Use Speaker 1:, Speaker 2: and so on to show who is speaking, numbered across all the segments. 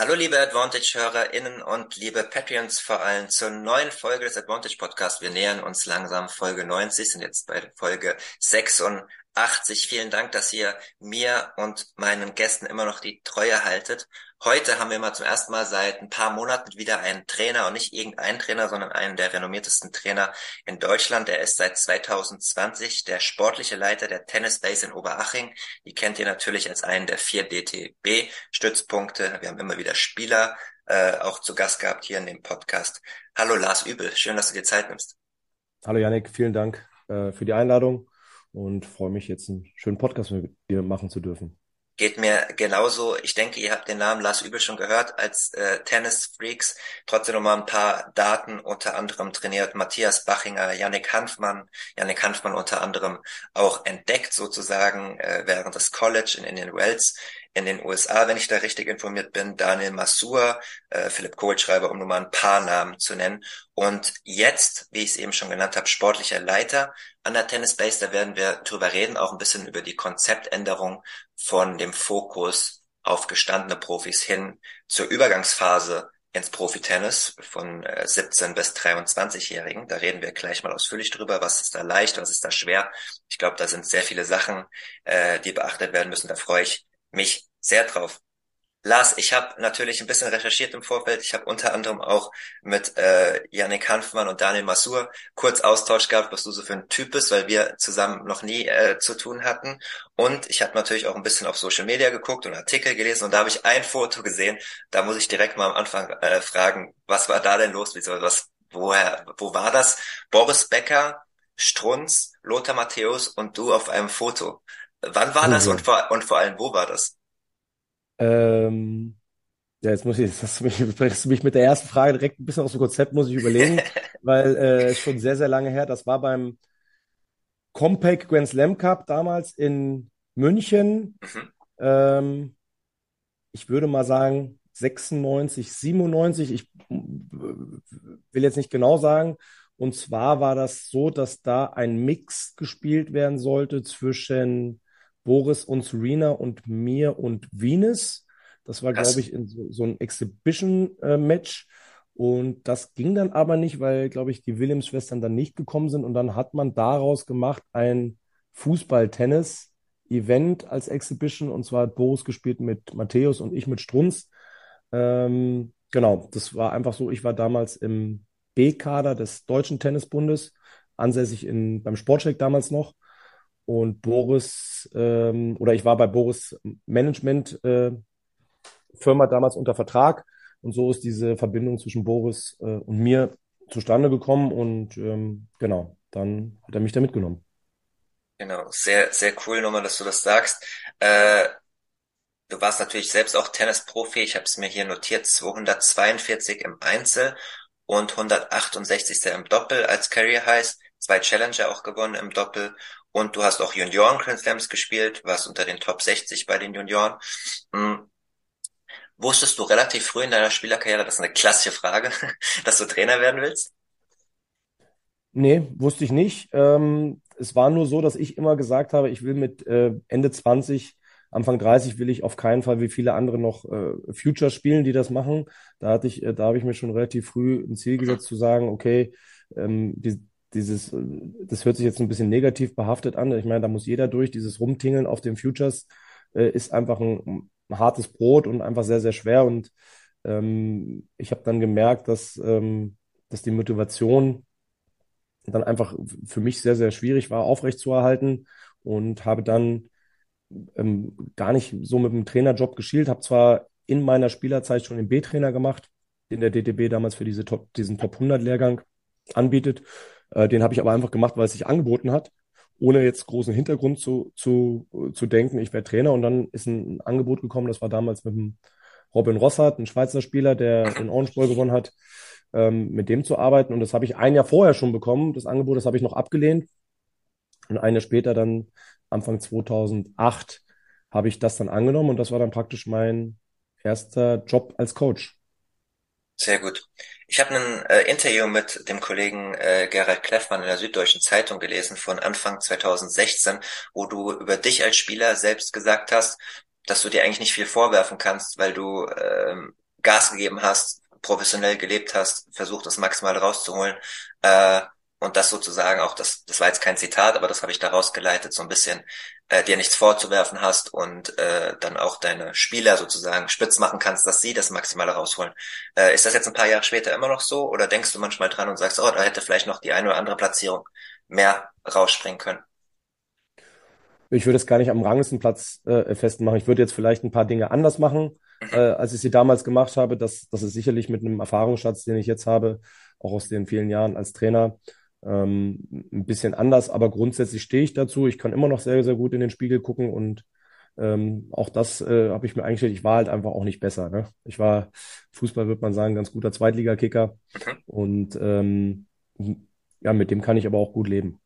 Speaker 1: Hallo liebe Advantage-HörerInnen und liebe Patreons vor allem zur neuen Folge des Advantage Podcasts. Wir nähern uns langsam Folge 90, sind jetzt bei Folge 86. Vielen Dank, dass ihr mir und meinen Gästen immer noch die Treue haltet Heute haben wir mal zum ersten Mal seit ein paar Monaten wieder einen Trainer und nicht irgendeinen Trainer, sondern einen der renommiertesten Trainer in Deutschland. Der ist seit 2020 der sportliche Leiter der Tennis Base in Oberaching. Die kennt ihr natürlich als einen der vier DTB-Stützpunkte. Wir haben immer wieder Spieler äh, auch zu Gast gehabt hier in dem Podcast. Hallo Lars Übel, schön, dass du dir Zeit nimmst.
Speaker 2: Hallo Yannick, vielen Dank äh, für die Einladung und freue mich jetzt einen schönen Podcast mit dir machen zu dürfen.
Speaker 1: Geht mir genauso. Ich denke, ihr habt den Namen Lars Übel schon gehört als äh, Tennis-Freaks. Trotzdem noch mal ein paar Daten. Unter anderem trainiert Matthias Bachinger, Yannick Hanfmann. Yannick Hanfmann unter anderem auch entdeckt sozusagen äh, während des College in Indian Wells in den USA, wenn ich da richtig informiert bin, Daniel Masur, äh, Philipp Kohlschreiber, um nur mal ein paar Namen zu nennen. Und jetzt, wie ich es eben schon genannt habe, sportlicher Leiter an der Tennis Base, da werden wir drüber reden, auch ein bisschen über die Konzeptänderung von dem Fokus auf gestandene Profis hin zur Übergangsphase ins Profitennis von äh, 17 bis 23-Jährigen. Da reden wir gleich mal ausführlich drüber, was ist da leicht, was ist da schwer. Ich glaube, da sind sehr viele Sachen, äh, die beachtet werden müssen. Da freue ich mich sehr drauf. Lars, ich habe natürlich ein bisschen recherchiert im Vorfeld. Ich habe unter anderem auch mit äh, Yannick Hanfmann und Daniel Masur kurz Austausch gehabt, was du so für ein Typ bist, weil wir zusammen noch nie äh, zu tun hatten. Und ich habe natürlich auch ein bisschen auf Social Media geguckt und Artikel gelesen und da habe ich ein Foto gesehen. Da muss ich direkt mal am Anfang äh, fragen, was war da denn los? Wieso, was, woher, wo war das? Boris Becker, Strunz, Lothar Matthäus und du auf einem Foto. Wann war das und vor, und vor allem, wo war das?
Speaker 2: Ähm, ja, jetzt muss ich, jetzt hast du mich, bringst du mich mit der ersten Frage direkt ein bisschen aus dem Konzept, muss ich überlegen, weil äh, ist schon sehr, sehr lange her. Das war beim Compaq Grand Slam Cup damals in München. Mhm. Ähm, ich würde mal sagen 96, 97. Ich will jetzt nicht genau sagen. Und zwar war das so, dass da ein Mix gespielt werden sollte zwischen Boris und Serena und mir und Venus. Das war, glaube ich, in so, so ein Exhibition-Match. Und das ging dann aber nicht, weil, glaube ich, die Williams-Schwestern dann nicht gekommen sind. Und dann hat man daraus gemacht ein Fußball-Tennis-Event als Exhibition. Und zwar hat Boris gespielt mit Matthäus und ich mit Strunz. Ähm, genau, das war einfach so. Ich war damals im B-Kader des Deutschen Tennisbundes, ansässig in, beim Sportcheck damals noch. Und Boris, ähm, oder ich war bei Boris Management äh, Firma damals unter Vertrag. Und so ist diese Verbindung zwischen Boris äh, und mir zustande gekommen. Und ähm, genau, dann hat er mich da mitgenommen.
Speaker 1: Genau, sehr, sehr cool nochmal, dass du das sagst. Äh, du warst natürlich selbst auch Tennisprofi. Ich habe es mir hier notiert, 242 im Einzel und 168. im Doppel als Career Highs. Zwei Challenger auch gewonnen im Doppel und du hast auch Junioren Grand Slams gespielt, warst unter den Top 60 bei den Junioren. Hm. Wusstest du relativ früh in deiner Spielerkarriere, das ist eine klassische Frage, dass du Trainer werden willst?
Speaker 2: Nee, wusste ich nicht. Ähm, es war nur so, dass ich immer gesagt habe, ich will mit äh, Ende 20, Anfang 30 will ich auf keinen Fall wie viele andere noch äh, Future spielen, die das machen. Da hatte ich, äh, da habe ich mir schon relativ früh ein Ziel gesetzt zu sagen, okay, ähm, die, dieses, das hört sich jetzt ein bisschen negativ behaftet an. Ich meine, da muss jeder durch. Dieses Rumtingeln auf den Futures äh, ist einfach ein, ein, hartes Brot und einfach sehr, sehr schwer. Und ähm, ich habe dann gemerkt, dass, ähm, dass die Motivation dann einfach für mich sehr, sehr schwierig war, aufrechtzuerhalten und habe dann ähm, gar nicht so mit dem Trainerjob geschielt, habe zwar in meiner Spielerzeit schon den B-Trainer gemacht, den der DTB damals für diese Top, diesen Top 100 Lehrgang anbietet äh, den habe ich aber einfach gemacht, weil es sich angeboten hat, ohne jetzt großen Hintergrund zu, zu, zu denken, ich wäre Trainer. Und dann ist ein Angebot gekommen, das war damals mit dem Robin Rossart, ein Schweizer Spieler, der den Orange Bowl gewonnen hat, ähm, mit dem zu arbeiten. Und das habe ich ein Jahr vorher schon bekommen. Das Angebot, das habe ich noch abgelehnt. Und ein Jahr später, dann Anfang 2008, habe ich das dann angenommen. Und das war dann praktisch mein erster Job als Coach.
Speaker 1: Sehr gut. Ich habe ein äh, Interview mit dem Kollegen äh, Gerald Kleffmann in der Süddeutschen Zeitung gelesen von Anfang 2016, wo du über dich als Spieler selbst gesagt hast, dass du dir eigentlich nicht viel vorwerfen kannst, weil du ähm, Gas gegeben hast, professionell gelebt hast, versucht das maximal rauszuholen. Äh, und das sozusagen auch, das, das war jetzt kein Zitat, aber das habe ich daraus geleitet, so ein bisschen äh, dir nichts vorzuwerfen hast und äh, dann auch deine Spieler sozusagen spitz machen kannst, dass sie das Maximale rausholen. Äh, ist das jetzt ein paar Jahre später immer noch so oder denkst du manchmal dran und sagst, oh, da hätte vielleicht noch die eine oder andere Platzierung mehr rausspringen können?
Speaker 2: Ich würde es gar nicht am Ranglistenplatz äh, festmachen. Ich würde jetzt vielleicht ein paar Dinge anders machen, mhm. äh, als ich sie damals gemacht habe. Das, das ist sicherlich mit einem Erfahrungsschatz, den ich jetzt habe, auch aus den vielen Jahren als Trainer, ähm, ein bisschen anders. Aber grundsätzlich stehe ich dazu. Ich kann immer noch sehr, sehr gut in den Spiegel gucken und ähm, auch das äh, habe ich mir eingestellt. Ich war halt einfach auch nicht besser. Ne? Ich war, Fußball würde man sagen, ganz guter Zweitligakicker. Mhm. Und ähm, ja, mit dem kann ich aber auch gut leben.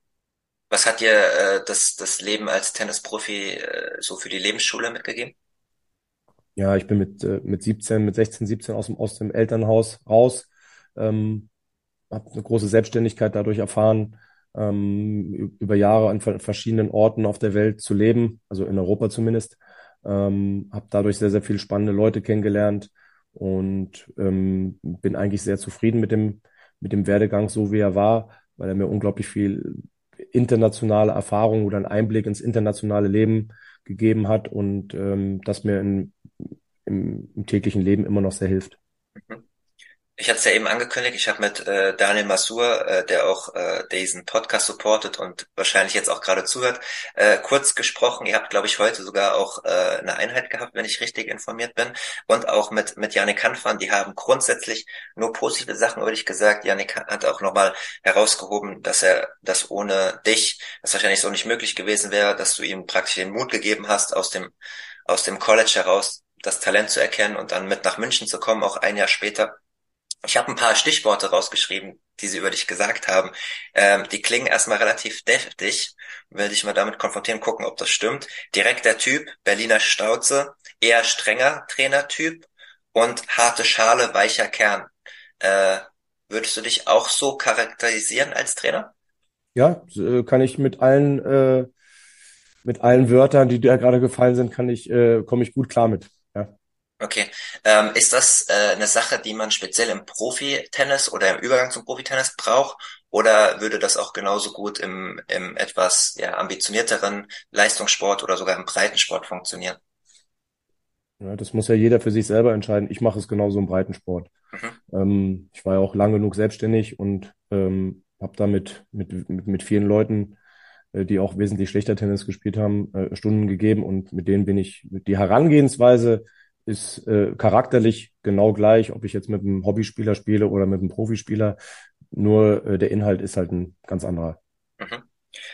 Speaker 1: Was hat dir äh, das, das Leben als Tennisprofi äh, so für die Lebensschule mitgegeben?
Speaker 2: Ja, ich bin mit, äh, mit 17, mit 16, 17 aus dem, aus dem Elternhaus raus. Ähm, habe eine große Selbstständigkeit dadurch erfahren, ähm, über Jahre an verschiedenen Orten auf der Welt zu leben, also in Europa zumindest. Ähm, habe dadurch sehr, sehr viele spannende Leute kennengelernt und ähm, bin eigentlich sehr zufrieden mit dem, mit dem Werdegang, so wie er war, weil er mir unglaublich viel internationale Erfahrung oder einen Einblick ins internationale Leben gegeben hat und ähm, das mir in, im, im täglichen Leben immer noch sehr hilft. Mhm.
Speaker 1: Ich hatte es ja eben angekündigt, ich habe mit äh, Daniel Masur, äh, der auch äh, diesen Podcast supportet und wahrscheinlich jetzt auch gerade zuhört, äh, kurz gesprochen. Ihr habt, glaube ich, heute sogar auch äh, eine Einheit gehabt, wenn ich richtig informiert bin. Und auch mit, mit Janik Hanfan, die haben grundsätzlich nur positive Sachen über dich gesagt. Janik hat auch nochmal herausgehoben, dass er das ohne dich, das wahrscheinlich so nicht möglich gewesen wäre, dass du ihm praktisch den Mut gegeben hast, aus dem, aus dem College heraus das Talent zu erkennen und dann mit nach München zu kommen, auch ein Jahr später ich habe ein paar Stichworte rausgeschrieben, die sie über dich gesagt haben. Ähm, die klingen erstmal relativ deftig. Will dich mal damit konfrontieren, gucken, ob das stimmt. Direkter Typ, Berliner Stauze, eher strenger Trainertyp und harte Schale, weicher Kern. Äh, würdest du dich auch so charakterisieren als Trainer?
Speaker 2: Ja, äh, kann ich mit allen äh, mit allen Wörtern, die dir gerade gefallen sind, kann ich äh, komme ich gut klar mit.
Speaker 1: Okay. Ähm, ist das äh, eine Sache, die man speziell im Profi-Tennis oder im Übergang zum Profi-Tennis braucht? Oder würde das auch genauso gut im, im etwas ja, ambitionierteren Leistungssport oder sogar im Breitensport funktionieren?
Speaker 2: Ja, das muss ja jeder für sich selber entscheiden. Ich mache es genauso im Breitensport. Mhm. Ähm, ich war ja auch lang genug selbstständig und ähm, habe damit mit, mit, mit vielen Leuten, äh, die auch wesentlich schlechter Tennis gespielt haben, äh, Stunden gegeben und mit denen bin ich die Herangehensweise ist äh, charakterlich genau gleich, ob ich jetzt mit einem Hobbyspieler spiele oder mit einem Profispieler. Nur äh, der Inhalt ist halt ein ganz anderer.
Speaker 1: Mhm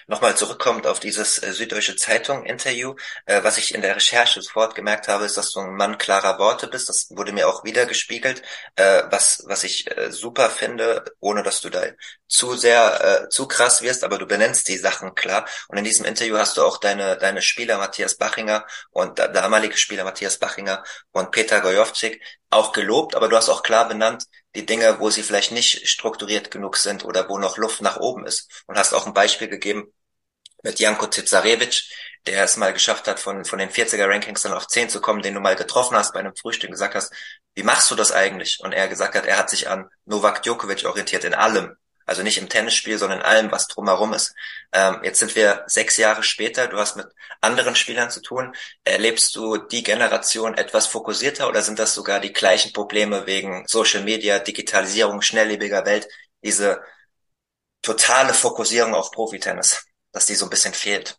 Speaker 1: nochmal zurückkommt auf dieses äh, Süddeutsche Zeitung-Interview, äh, was ich in der Recherche sofort gemerkt habe, ist, dass du ein Mann klarer Worte bist. Das wurde mir auch wieder gespiegelt, äh, was, was ich äh, super finde, ohne dass du da zu sehr, äh, zu krass wirst, aber du benennst die Sachen klar. Und in diesem Interview hast du auch deine, deine Spieler Matthias Bachinger und der damalige Spieler Matthias Bachinger und Peter Gojovcik auch gelobt, aber du hast auch klar benannt, die Dinge, wo sie vielleicht nicht strukturiert genug sind oder wo noch Luft nach oben ist. Und hast auch ein Beispiel gegeben mit Janko Tipsarevic, der es mal geschafft hat, von, von den 40er Rankings dann auf 10 zu kommen, den du mal getroffen hast bei einem Frühstück gesagt hast, wie machst du das eigentlich? Und er gesagt hat, er hat sich an Novak Djokovic orientiert in allem. Also nicht im Tennisspiel, sondern in allem, was drumherum ist. Ähm, jetzt sind wir sechs Jahre später, du hast mit anderen Spielern zu tun. Erlebst du die Generation etwas fokussierter oder sind das sogar die gleichen Probleme wegen Social Media, Digitalisierung, schnelllebiger Welt, diese totale Fokussierung auf Profitennis, dass die so ein bisschen fehlt?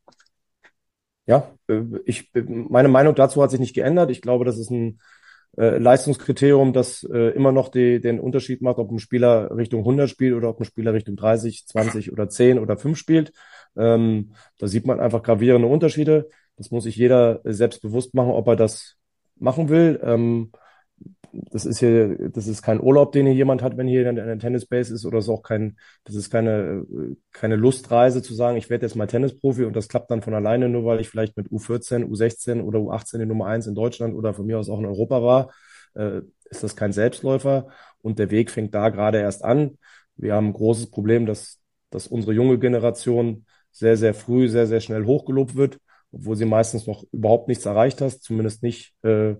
Speaker 2: Ja, äh, ich, meine Meinung dazu hat sich nicht geändert. Ich glaube, das ist ein äh, Leistungskriterium, das äh, immer noch die, den Unterschied macht, ob ein Spieler Richtung 100 spielt oder ob ein Spieler Richtung 30, 20 oder 10 oder 5 spielt. Ähm, da sieht man einfach gravierende Unterschiede. Das muss sich jeder selbst bewusst machen, ob er das machen will. Ähm, das ist hier, das ist kein Urlaub, den hier jemand hat, wenn hier in der Tennisbase ist, oder ist auch kein, das ist keine, keine Lustreise zu sagen, ich werde jetzt mal Tennisprofi und das klappt dann von alleine, nur weil ich vielleicht mit U14, U16 oder U18 die Nummer eins in Deutschland oder von mir aus auch in Europa war, äh, ist das kein Selbstläufer und der Weg fängt da gerade erst an. Wir haben ein großes Problem, dass, dass unsere junge Generation sehr, sehr früh, sehr, sehr schnell hochgelobt wird, obwohl sie meistens noch überhaupt nichts erreicht hast, zumindest nicht äh,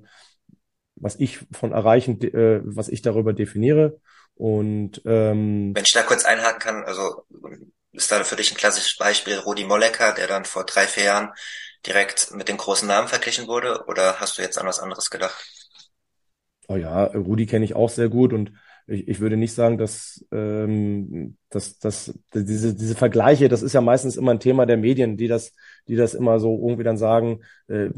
Speaker 2: was ich von erreichen, äh, was ich darüber definiere. Und ähm,
Speaker 1: wenn ich da kurz einhaken kann, also ist da für dich ein klassisches Beispiel Rudi Mollecker, der dann vor drei, vier Jahren direkt mit den großen Namen verglichen wurde, oder hast du jetzt an was anderes gedacht?
Speaker 2: Oh ja, Rudi kenne ich auch sehr gut und ich, ich würde nicht sagen, dass, ähm, dass, dass diese, diese Vergleiche, das ist ja meistens immer ein Thema der Medien, die das, die das immer so irgendwie dann sagen, äh,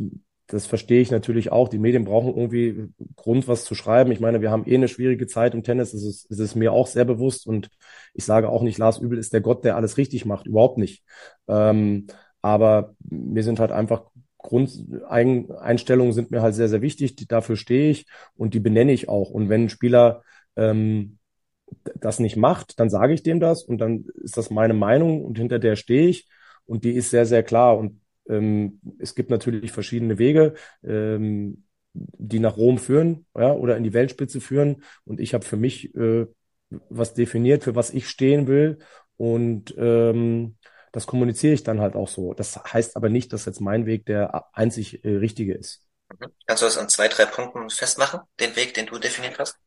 Speaker 2: das verstehe ich natürlich auch. Die Medien brauchen irgendwie Grund, was zu schreiben. Ich meine, wir haben eh eine schwierige Zeit im Tennis. Das ist, das ist mir auch sehr bewusst. Und ich sage auch nicht, Lars Übel ist der Gott, der alles richtig macht. Überhaupt nicht. Ähm, aber mir sind halt einfach Grundeinstellungen sind mir halt sehr, sehr wichtig. Die, dafür stehe ich und die benenne ich auch. Und wenn ein Spieler ähm, das nicht macht, dann sage ich dem das und dann ist das meine Meinung und hinter der stehe ich und die ist sehr, sehr klar. Und ähm, es gibt natürlich verschiedene Wege, ähm, die nach Rom führen ja, oder in die Weltspitze führen. Und ich habe für mich äh, was definiert, für was ich stehen will. Und ähm, das kommuniziere ich dann halt auch so. Das heißt aber nicht, dass jetzt mein Weg der einzig äh, richtige ist.
Speaker 1: Mhm. Kannst du das an zwei, drei Punkten festmachen, den Weg, den du definiert hast?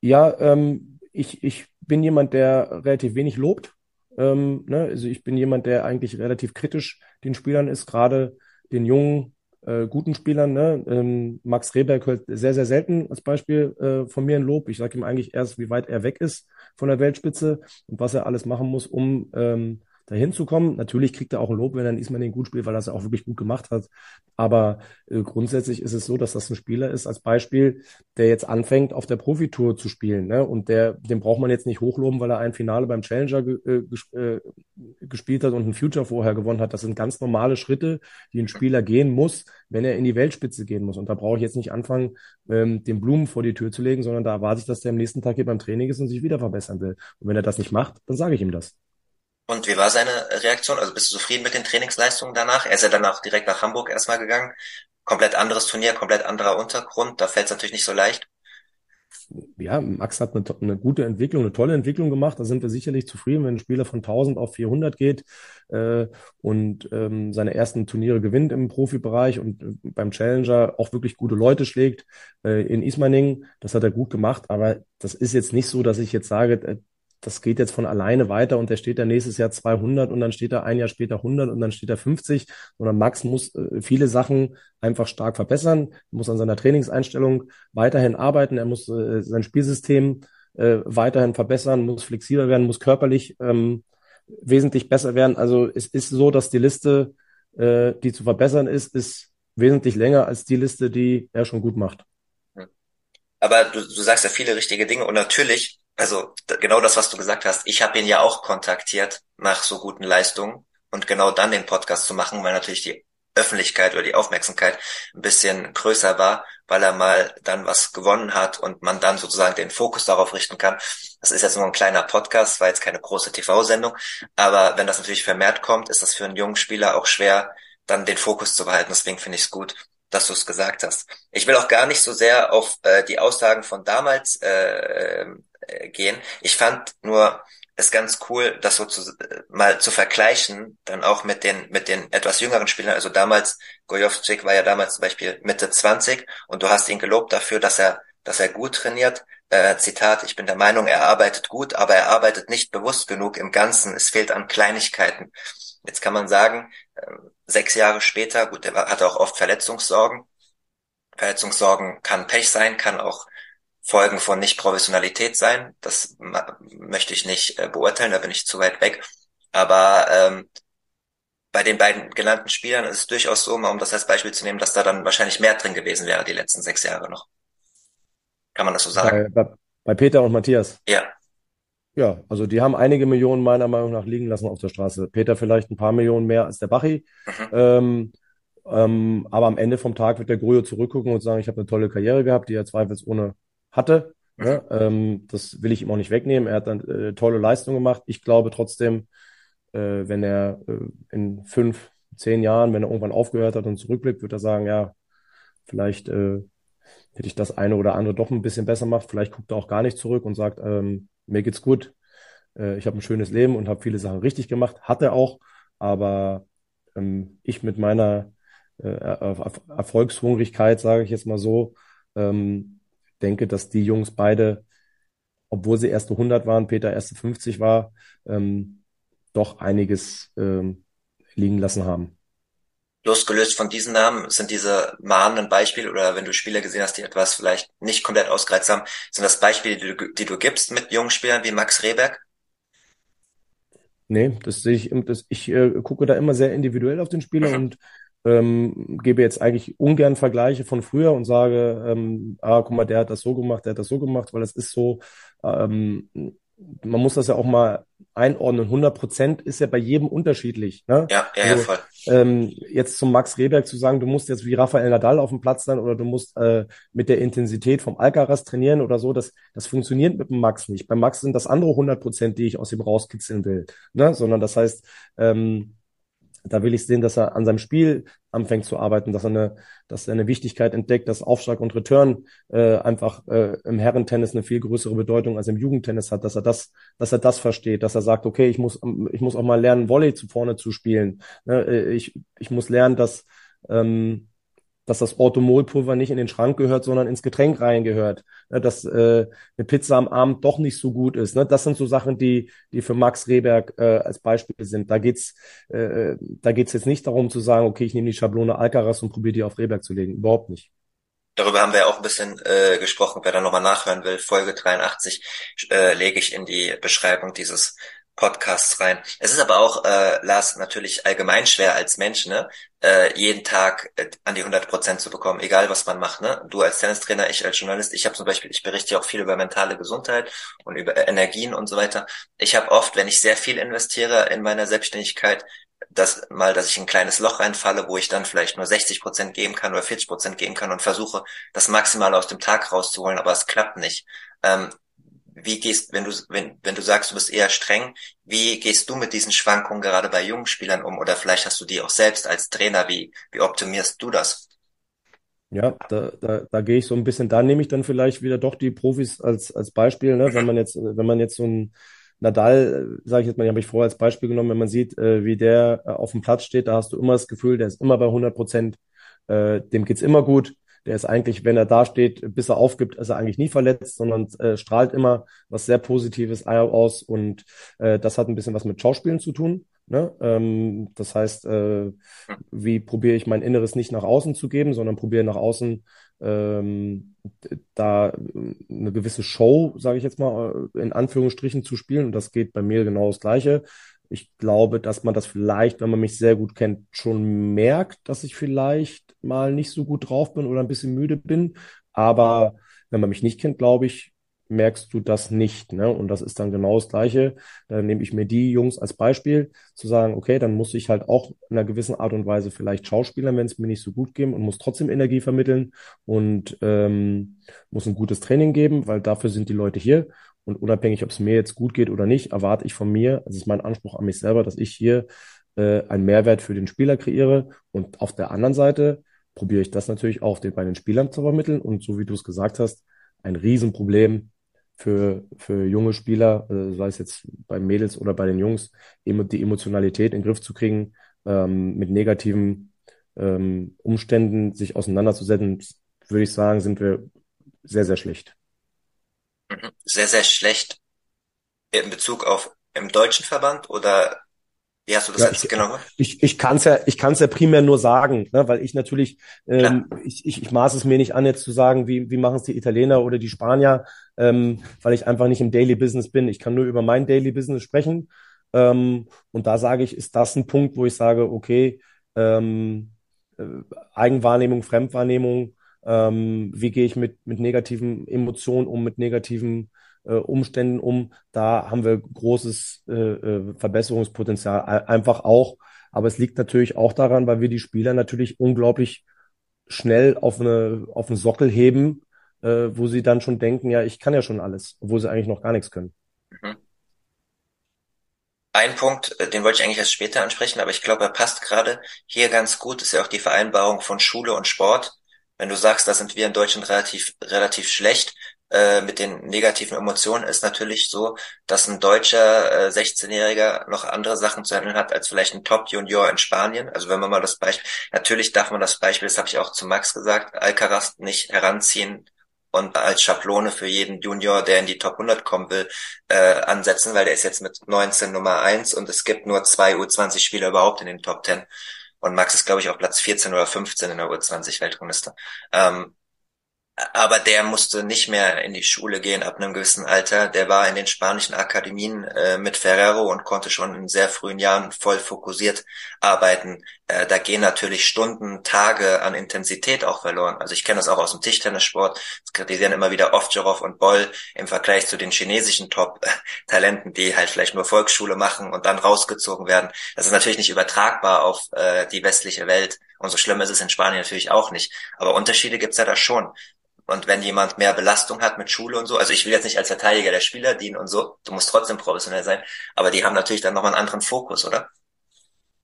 Speaker 2: Ja, ähm, ich, ich bin jemand, der relativ wenig lobt. Ähm, ne? Also ich bin jemand, der eigentlich relativ kritisch den Spielern ist, gerade den jungen, äh, guten Spielern. Ne? Ähm, Max Rehberg hört sehr, sehr selten als Beispiel äh, von mir ein Lob. Ich sage ihm eigentlich erst, wie weit er weg ist von der Weltspitze und was er alles machen muss, um ähm, dahin zu kommen. Natürlich kriegt er auch ein Lob, wenn er in Ismaning gut spielt, weil er es auch wirklich gut gemacht hat. Aber äh, grundsätzlich ist es so, dass das ein Spieler ist, als Beispiel, der jetzt anfängt, auf der Profitour zu spielen. Ne? Und der, den braucht man jetzt nicht hochloben, weil er ein Finale beim Challenger ge äh, äh, gespielt hat und ein Future vorher gewonnen hat. Das sind ganz normale Schritte, die ein Spieler gehen muss, wenn er in die Weltspitze gehen muss. Und da brauche ich jetzt nicht anfangen, ähm, den Blumen vor die Tür zu legen, sondern da erwarte ich, dass der am nächsten Tag hier beim Training ist und sich wieder verbessern will. Und wenn er das nicht macht, dann sage ich ihm das.
Speaker 1: Und wie war seine Reaktion? Also bist du zufrieden mit den Trainingsleistungen danach? Er ist ja danach direkt nach Hamburg erstmal gegangen. Komplett anderes Turnier, komplett anderer Untergrund. Da fällt es natürlich nicht so leicht.
Speaker 2: Ja, Max hat eine, eine, gute Entwicklung, eine tolle Entwicklung gemacht. Da sind wir sicherlich zufrieden, wenn ein Spieler von 1000 auf 400 geht äh, und ähm, seine ersten Turniere gewinnt im Profibereich und äh, beim Challenger auch wirklich gute Leute schlägt äh, in Ismaning. Das hat er gut gemacht, aber das ist jetzt nicht so, dass ich jetzt sage, äh, das geht jetzt von alleine weiter und der steht dann nächstes Jahr 200 und dann steht er ein Jahr später 100 und dann steht er 50, sondern Max muss äh, viele Sachen einfach stark verbessern, muss an seiner Trainingseinstellung weiterhin arbeiten, er muss äh, sein Spielsystem äh, weiterhin verbessern, muss flexibler werden, muss körperlich ähm, wesentlich besser werden. Also es ist so, dass die Liste, äh, die zu verbessern ist, ist wesentlich länger als die Liste, die er schon gut macht.
Speaker 1: Aber du, du sagst ja viele richtige Dinge und natürlich also genau das, was du gesagt hast. Ich habe ihn ja auch kontaktiert nach so guten Leistungen und genau dann den Podcast zu machen, weil natürlich die Öffentlichkeit oder die Aufmerksamkeit ein bisschen größer war, weil er mal dann was gewonnen hat und man dann sozusagen den Fokus darauf richten kann. Das ist jetzt nur ein kleiner Podcast, war jetzt keine große TV-Sendung, aber wenn das natürlich vermehrt kommt, ist das für einen jungen Spieler auch schwer, dann den Fokus zu behalten. Deswegen finde ich es gut, dass du es gesagt hast. Ich will auch gar nicht so sehr auf äh, die Aussagen von damals äh, äh, gehen. Ich fand nur es ganz cool, das so zu, mal zu vergleichen, dann auch mit den mit den etwas jüngeren Spielern. Also damals Gojovcik war ja damals zum Beispiel Mitte 20 und du hast ihn gelobt dafür, dass er dass er gut trainiert. Äh, Zitat: Ich bin der Meinung, er arbeitet gut, aber er arbeitet nicht bewusst genug im Ganzen. Es fehlt an Kleinigkeiten. Jetzt kann man sagen, äh, sechs Jahre später, gut, er hatte auch oft Verletzungssorgen. Verletzungssorgen kann Pech sein, kann auch Folgen von Nicht-Professionalität sein. Das möchte ich nicht äh, beurteilen, da bin ich zu weit weg. Aber ähm, bei den beiden genannten Spielern ist es durchaus so, mal um das als Beispiel zu nehmen, dass da dann wahrscheinlich mehr drin gewesen wäre die letzten sechs Jahre noch. Kann man das so sagen?
Speaker 2: Bei, bei, bei Peter und Matthias.
Speaker 1: Ja.
Speaker 2: Ja, also die haben einige Millionen meiner Meinung nach liegen lassen auf der Straße. Peter vielleicht ein paar Millionen mehr als der Bachi. Mhm. Ähm, Ähm, aber am Ende vom Tag wird der Grujo zurückgucken und sagen, ich habe eine tolle Karriere gehabt, die er zweifelsohne hatte. Ne? Ähm, das will ich ihm auch nicht wegnehmen. Er hat dann äh, tolle Leistungen gemacht. Ich glaube trotzdem, äh, wenn er äh, in fünf, zehn Jahren, wenn er irgendwann aufgehört hat und zurückblickt, wird er sagen, ja, vielleicht äh, hätte ich das eine oder andere doch ein bisschen besser gemacht. Vielleicht guckt er auch gar nicht zurück und sagt, ähm, mir geht's gut, äh, ich habe ein schönes Leben und habe viele Sachen richtig gemacht. Hat er auch, aber ähm, ich mit meiner äh, Erfolgshungrigkeit, sage ich jetzt mal so, ähm, denke, dass die Jungs beide, obwohl sie erste 100 waren, Peter erste 50 war, ähm, doch einiges ähm, liegen lassen haben.
Speaker 1: Losgelöst von diesen Namen sind diese mahnenden Beispiele oder wenn du Spieler gesehen hast, die etwas vielleicht nicht komplett ausgereizt haben, sind das Beispiele, die du, die du gibst mit jungen Spielern wie Max Rehberg?
Speaker 2: Nee, das sehe ich, das, ich äh, gucke da immer sehr individuell auf den Spieler mhm. und ähm, gebe jetzt eigentlich ungern Vergleiche von früher und sage, ähm, ah, guck mal, der hat das so gemacht, der hat das so gemacht, weil das ist so, ähm, man muss das ja auch mal einordnen. 100 Prozent ist ja bei jedem unterschiedlich. Ne?
Speaker 1: Ja, ja, also, voll.
Speaker 2: Ähm, jetzt zum Max Rehberg zu sagen, du musst jetzt wie Rafael Nadal auf dem Platz sein oder du musst äh, mit der Intensität vom Alcaraz trainieren oder so, das, das funktioniert mit dem Max nicht. Beim Max sind das andere 100 Prozent, die ich aus ihm rauskitzeln will. Ne? Sondern das heißt, ähm, da will ich sehen, dass er an seinem Spiel anfängt zu arbeiten, dass er eine, dass er eine Wichtigkeit entdeckt, dass Aufschlag und Return äh, einfach äh, im Herrentennis eine viel größere Bedeutung als im Jugendtennis hat, dass er das, dass er das versteht, dass er sagt, okay, ich muss, ich muss auch mal lernen, Volley zu vorne zu spielen. Ne? Äh, ich, ich muss lernen, dass ähm, dass das Orthomolpulver nicht in den Schrank gehört, sondern ins Getränk reingehört. Ne, dass äh, eine Pizza am Abend doch nicht so gut ist. Ne? Das sind so Sachen, die, die für Max Rehberg äh, als Beispiel sind. Da geht's, äh, da geht's jetzt nicht darum zu sagen, okay, ich nehme die Schablone Alcaraz und probiere die auf Rehberg zu legen. Überhaupt nicht.
Speaker 1: Darüber haben wir ja auch ein bisschen äh, gesprochen. Wer da nochmal nachhören will, Folge 83 äh, lege ich in die Beschreibung dieses Podcasts rein. Es ist aber auch, äh, Lars, natürlich allgemein schwer als Mensch, ne, äh, jeden Tag äh, an die 100 Prozent zu bekommen, egal was man macht. Ne? Du als Tennistrainer, ich als Journalist, ich habe zum Beispiel, ich berichte ja auch viel über mentale Gesundheit und über äh, Energien und so weiter. Ich habe oft, wenn ich sehr viel investiere in meiner Selbstständigkeit, das mal, dass ich ein kleines Loch reinfalle, wo ich dann vielleicht nur 60 Prozent geben kann oder 40 Prozent geben kann und versuche, das Maximale aus dem Tag rauszuholen, aber es klappt nicht. Ähm, wie gehst, wenn du, wenn, wenn du sagst, du bist eher streng, wie gehst du mit diesen Schwankungen gerade bei jungen Spielern um? Oder vielleicht hast du die auch selbst als Trainer, wie, wie optimierst du das?
Speaker 2: Ja, da, da, da gehe ich so ein bisschen, da nehme ich dann vielleicht wieder doch die Profis als, als Beispiel, ne? Wenn man jetzt, wenn man jetzt so ein Nadal, sage ich jetzt mal, habe ich vorher als Beispiel genommen, wenn man sieht, äh, wie der äh, auf dem Platz steht, da hast du immer das Gefühl, der ist immer bei 100 Prozent, äh, dem geht's immer gut der ist eigentlich, wenn er da steht, bis er aufgibt, ist er eigentlich nie verletzt, sondern äh, strahlt immer was sehr Positives aus. Und äh, das hat ein bisschen was mit Schauspielen zu tun. Ne? Ähm, das heißt, äh, wie probiere ich mein Inneres nicht nach außen zu geben, sondern probiere nach außen ähm, da eine gewisse Show, sage ich jetzt mal, in Anführungsstrichen zu spielen. Und das geht bei mir genau das Gleiche. Ich glaube, dass man das vielleicht, wenn man mich sehr gut kennt, schon merkt, dass ich vielleicht mal nicht so gut drauf bin oder ein bisschen müde bin. Aber wenn man mich nicht kennt, glaube ich, merkst du das nicht. Ne? Und das ist dann genau das Gleiche. Dann nehme ich mir die Jungs als Beispiel, zu sagen, okay, dann muss ich halt auch in einer gewissen Art und Weise vielleicht Schauspielern, wenn es mir nicht so gut geht und muss trotzdem Energie vermitteln und ähm, muss ein gutes Training geben, weil dafür sind die Leute hier. Und unabhängig, ob es mir jetzt gut geht oder nicht, erwarte ich von mir, das ist mein Anspruch an mich selber, dass ich hier äh, einen Mehrwert für den Spieler kreiere. Und auf der anderen Seite probiere ich das natürlich auch den, bei den Spielern zu vermitteln. Und so wie du es gesagt hast, ein Riesenproblem für, für junge Spieler, äh, sei es jetzt bei Mädels oder bei den Jungs, die Emotionalität in den Griff zu kriegen, ähm, mit negativen ähm, Umständen sich auseinanderzusetzen, würde ich sagen, sind wir sehr, sehr schlecht.
Speaker 1: Mhm. sehr, sehr schlecht in Bezug auf im deutschen Verband oder wie hast du das ja, jetzt
Speaker 2: ich,
Speaker 1: genommen?
Speaker 2: Ich, ich kann es ja, ich kann es ja primär nur sagen, ne, weil ich natürlich, ähm, ich, ich, ich maß es mir nicht an, jetzt zu sagen, wie, wie machen es die Italiener oder die Spanier, ähm, weil ich einfach nicht im Daily Business bin. Ich kann nur über mein Daily Business sprechen. Ähm, und da sage ich, ist das ein Punkt, wo ich sage, okay, ähm, äh, Eigenwahrnehmung, Fremdwahrnehmung, ähm, wie gehe ich mit, mit negativen Emotionen um, mit negativen äh, Umständen um. Da haben wir großes äh, äh Verbesserungspotenzial. Einfach auch Aber es liegt natürlich auch daran, weil wir die Spieler natürlich unglaublich schnell auf eine, auf einen Sockel heben, äh, wo sie dann schon denken, ja, ich kann ja schon alles, obwohl sie eigentlich noch gar nichts können. Mhm.
Speaker 1: Ein Punkt, äh, den wollte ich eigentlich erst später ansprechen, aber ich glaube, er passt gerade hier ganz gut, ist ja auch die Vereinbarung von Schule und Sport. Wenn du sagst, da sind wir in Deutschland relativ, relativ schlecht, äh, mit den negativen Emotionen ist natürlich so, dass ein deutscher äh, 16-Jähriger noch andere Sachen zu handeln hat als vielleicht ein Top-Junior in Spanien. Also wenn man mal das Beispiel, natürlich darf man das Beispiel, das habe ich auch zu Max gesagt, Alcaraz nicht heranziehen und als Schablone für jeden Junior, der in die Top 100 kommen will, äh, ansetzen, weil der ist jetzt mit 19 Nummer 1 und es gibt nur zwei U20-Spieler überhaupt in den Top 10. Und Max ist, glaube ich, auf Platz 14 oder 15 in der U20-Weltrangliste. Ähm, aber der musste nicht mehr in die Schule gehen ab einem gewissen Alter. Der war in den spanischen Akademien äh, mit Ferrero und konnte schon in sehr frühen Jahren voll fokussiert arbeiten. Äh, da gehen natürlich Stunden, Tage an Intensität auch verloren. Also ich kenne das auch aus dem Tischtennissport. Das kritisieren immer wieder Ovtcharov und Boll im Vergleich zu den chinesischen Top-Talenten, die halt vielleicht nur Volksschule machen und dann rausgezogen werden. Das ist natürlich nicht übertragbar auf äh, die westliche Welt. Und so schlimm ist es in Spanien natürlich auch nicht. Aber Unterschiede gibt's ja da schon. Und wenn jemand mehr Belastung hat mit Schule und so, also ich will jetzt nicht als Verteidiger der Spieler dienen und so, du musst trotzdem professionell sein, aber die haben natürlich dann nochmal einen anderen Fokus, oder?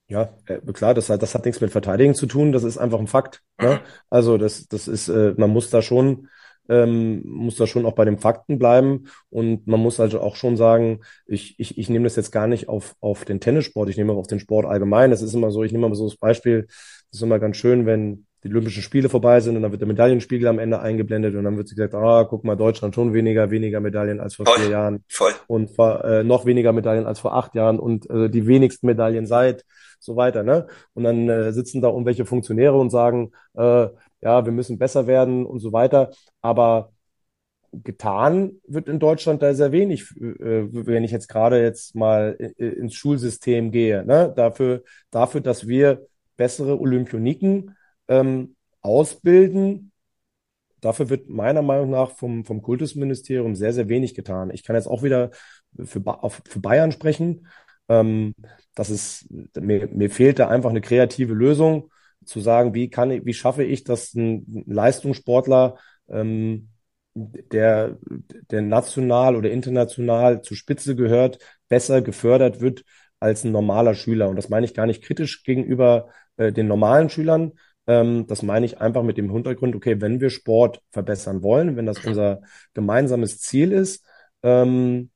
Speaker 2: Ja, äh, klar, das hat, das hat nichts mit Verteidigen zu tun, das ist einfach ein Fakt. Ne? Mhm. Ne? Also das, das ist, äh, man muss da schon, ähm, muss da schon auch bei den Fakten bleiben und man muss also auch schon sagen, ich, ich, ich nehme das jetzt gar nicht auf, auf den Tennissport, ich nehme auf den Sport allgemein. Das ist immer so, ich nehme mal so das Beispiel, das ist immer ganz schön, wenn die Olympischen Spiele vorbei sind und dann wird der Medaillenspiegel am Ende eingeblendet und dann wird gesagt, ah, guck mal, Deutschland schon weniger, weniger Medaillen als vor voll, vier Jahren.
Speaker 1: Voll.
Speaker 2: Und äh, noch weniger Medaillen als vor acht Jahren und äh, die wenigsten Medaillen seit, so weiter, ne? Und dann äh, sitzen da irgendwelche Funktionäre und sagen, äh, ja, wir müssen besser werden und so weiter. Aber getan wird in Deutschland da sehr wenig, äh, wenn ich jetzt gerade jetzt mal ins Schulsystem gehe, ne? Dafür, dafür, dass wir bessere Olympioniken ähm, ausbilden. Dafür wird meiner Meinung nach vom, vom Kultusministerium sehr, sehr wenig getan. Ich kann jetzt auch wieder für, auf, für Bayern sprechen. Ähm, das ist, mir, mir fehlt da einfach eine kreative Lösung, zu sagen, wie kann ich, wie schaffe ich, dass ein Leistungssportler, ähm, der, der national oder international zur Spitze gehört, besser gefördert wird als ein normaler Schüler. Und das meine ich gar nicht kritisch gegenüber äh, den normalen Schülern, ähm, das meine ich einfach mit dem Hintergrund, okay, wenn wir Sport verbessern wollen, wenn das unser gemeinsames Ziel ist, ähm,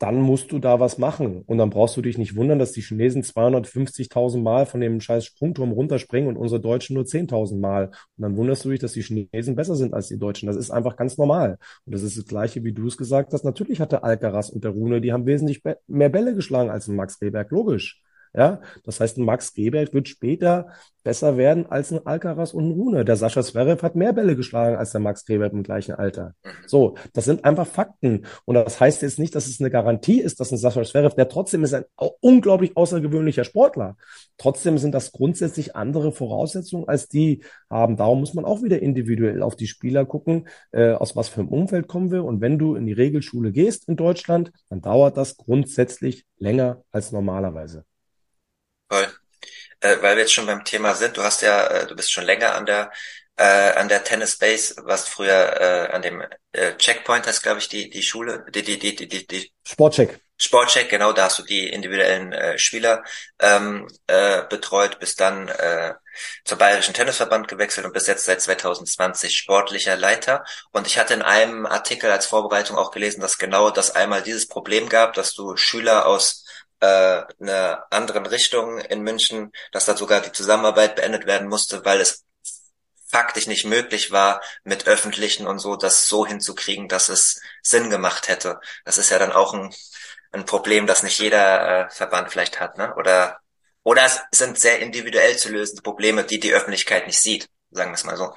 Speaker 2: dann musst du da was machen. Und dann brauchst du dich nicht wundern, dass die Chinesen 250.000 Mal von dem scheiß Sprungturm runterspringen und unsere Deutschen nur 10.000 Mal. Und dann wunderst du dich, dass die Chinesen besser sind als die Deutschen. Das ist einfach ganz normal. Und das ist das Gleiche, wie du es gesagt hast. Natürlich hatte Alcaraz und der Rune, die haben wesentlich mehr Bälle geschlagen als ein Max Rehberg. Logisch. Ja, das heißt, ein Max Gebert wird später besser werden als ein Alcaraz und ein Rune. Der Sascha Zverev hat mehr Bälle geschlagen als der Max Gebert im gleichen Alter. Mhm. So, das sind einfach Fakten. Und das heißt jetzt nicht, dass es eine Garantie ist, dass ein Sascha Zverev, der trotzdem ist ein unglaublich außergewöhnlicher Sportler, trotzdem sind das grundsätzlich andere Voraussetzungen, als die haben. Darum muss man auch wieder individuell auf die Spieler gucken, äh, aus was für einem Umfeld kommen wir. Und wenn du in die Regelschule gehst in Deutschland, dann dauert das grundsätzlich länger als normalerweise.
Speaker 1: Voll. Äh, weil wir jetzt schon beim Thema sind, du hast ja, äh, du bist schon länger an der äh, an der Tennis Base, warst früher äh, an dem äh, Checkpoint, heißt glaube ich die die Schule, die die die die die, die
Speaker 2: Sportcheck.
Speaker 1: Sportcheck, genau, da hast du die individuellen äh, Spieler ähm, äh, betreut, bist dann äh, zum Bayerischen Tennisverband gewechselt und bist jetzt seit 2020 sportlicher Leiter. Und ich hatte in einem Artikel als Vorbereitung auch gelesen, dass genau das einmal dieses Problem gab, dass du Schüler aus äh, einer anderen Richtung in München, dass da sogar die Zusammenarbeit beendet werden musste, weil es faktisch nicht möglich war, mit öffentlichen und so das so hinzukriegen, dass es Sinn gemacht hätte. Das ist ja dann auch ein, ein Problem, das nicht jeder äh, Verband vielleicht hat, ne? Oder oder es sind sehr individuell zu lösende Probleme, die die Öffentlichkeit nicht sieht, sagen wir es mal so.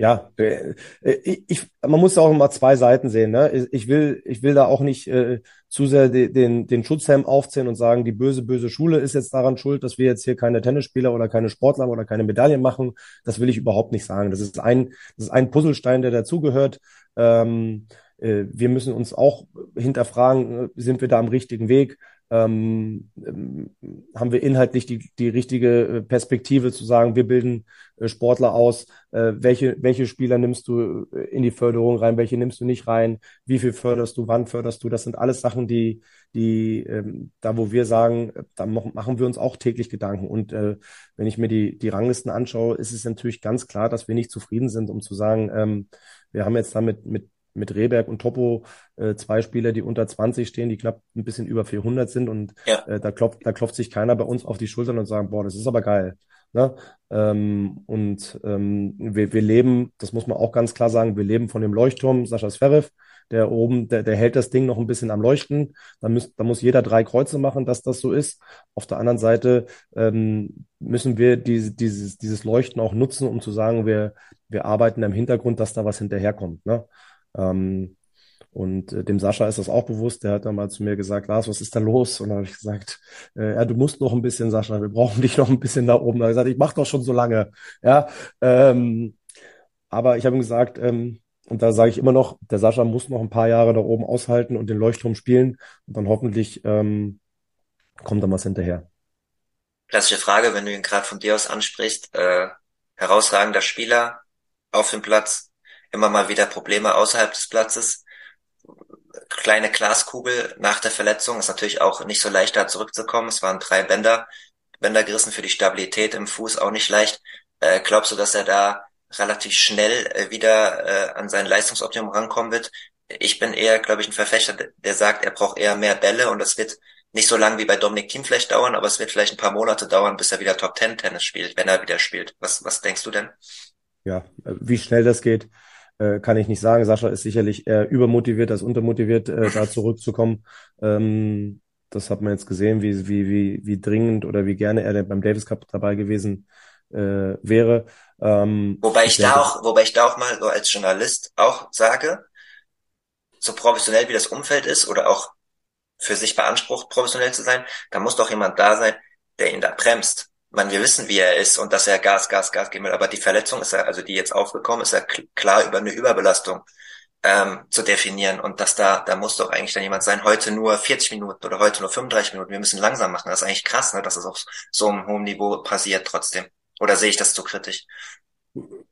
Speaker 2: Ja, äh, ich, ich, man muss auch immer zwei Seiten sehen. Ne? Ich will, ich will da auch nicht äh, zu sehr den, den, den Schutzhelm aufziehen und sagen, die böse, böse Schule ist jetzt daran schuld, dass wir jetzt hier keine Tennisspieler oder keine Sportler oder keine Medaillen machen. Das will ich überhaupt nicht sagen. Das ist ein, das ist ein Puzzlestein, der dazugehört. Ähm, äh, wir müssen uns auch hinterfragen, äh, sind wir da am richtigen Weg? Ähm, ähm, haben wir inhaltlich die, die richtige äh, Perspektive zu sagen, wir bilden äh, Sportler aus, äh, welche, welche Spieler nimmst du äh, in die Förderung rein, welche nimmst du nicht rein, wie viel förderst du, wann förderst du, das sind alles Sachen, die, die ähm, da wo wir sagen, da machen wir uns auch täglich Gedanken. Und äh, wenn ich mir die, die Ranglisten anschaue, ist es natürlich ganz klar, dass wir nicht zufrieden sind, um zu sagen, ähm, wir haben jetzt damit mit mit Rehberg und Topo äh, zwei Spieler, die unter 20 stehen, die knapp ein bisschen über 400 sind und ja. äh, da klopft da klopft sich keiner bei uns auf die Schultern und sagt, boah, das ist aber geil. Ne? Ähm, und ähm, wir, wir leben, das muss man auch ganz klar sagen, wir leben von dem Leuchtturm Sascha Sverev, der oben, der, der hält das Ding noch ein bisschen am Leuchten. Da, muss, da muss jeder drei Kreuze machen, dass das so ist. Auf der anderen Seite ähm, müssen wir diese, dieses, dieses Leuchten auch nutzen, um zu sagen, wir, wir arbeiten im Hintergrund, dass da was hinterherkommt. Ne? Ähm, und äh, dem Sascha ist das auch bewusst. Der hat dann mal zu mir gesagt, Lars, was ist da los? Und dann habe ich gesagt, äh, ja, du musst noch ein bisschen, Sascha, wir brauchen dich noch ein bisschen da oben. Da habe ich gesagt, ich mache doch schon so lange. Ja, ähm, aber ich habe ihm gesagt, ähm, und da sage ich immer noch, der Sascha muss noch ein paar Jahre da oben aushalten und den Leuchtturm spielen. Und dann hoffentlich ähm, kommt dann was hinterher.
Speaker 1: Klassische Frage, wenn du ihn gerade von dir aus ansprichst. Äh, herausragender Spieler auf dem Platz, immer mal wieder Probleme außerhalb des Platzes. Kleine Glaskugel nach der Verletzung ist natürlich auch nicht so leicht da zurückzukommen. Es waren drei Bänder, Bänder gerissen für die Stabilität im Fuß auch nicht leicht. Äh, glaubst du, dass er da relativ schnell äh, wieder äh, an sein Leistungsoptimum rankommen wird? Ich bin eher, glaube ich, ein Verfechter, der sagt, er braucht eher mehr Bälle und das wird nicht so lang wie bei Dominik Thiem vielleicht dauern, aber es wird vielleicht ein paar Monate dauern, bis er wieder Top Ten Tennis spielt, wenn er wieder spielt. Was, was denkst du denn?
Speaker 2: Ja, wie schnell das geht, äh, kann ich nicht sagen. Sascha ist sicherlich eher übermotiviert als untermotiviert, äh, da zurückzukommen. Ähm, das hat man jetzt gesehen, wie, wie, wie, wie dringend oder wie gerne er beim Davis Cup dabei gewesen äh, wäre.
Speaker 1: Ähm, wobei ich, ich da auch, wobei ich da auch mal so als Journalist auch sage, so professionell wie das Umfeld ist oder auch für sich beansprucht, professionell zu sein, da muss doch jemand da sein, der ihn da bremst man, wir wissen, wie er ist und dass er Gas, Gas, Gas geben will, aber die Verletzung ist ja, also die jetzt aufgekommen ist, ja klar über eine Überbelastung ähm, zu definieren und dass da, da muss doch eigentlich dann jemand sein, heute nur 40 Minuten oder heute nur 35 Minuten, wir müssen langsam machen. Das ist eigentlich krass, ne, dass es auf so einem hohen Niveau passiert trotzdem. Oder sehe ich das zu kritisch?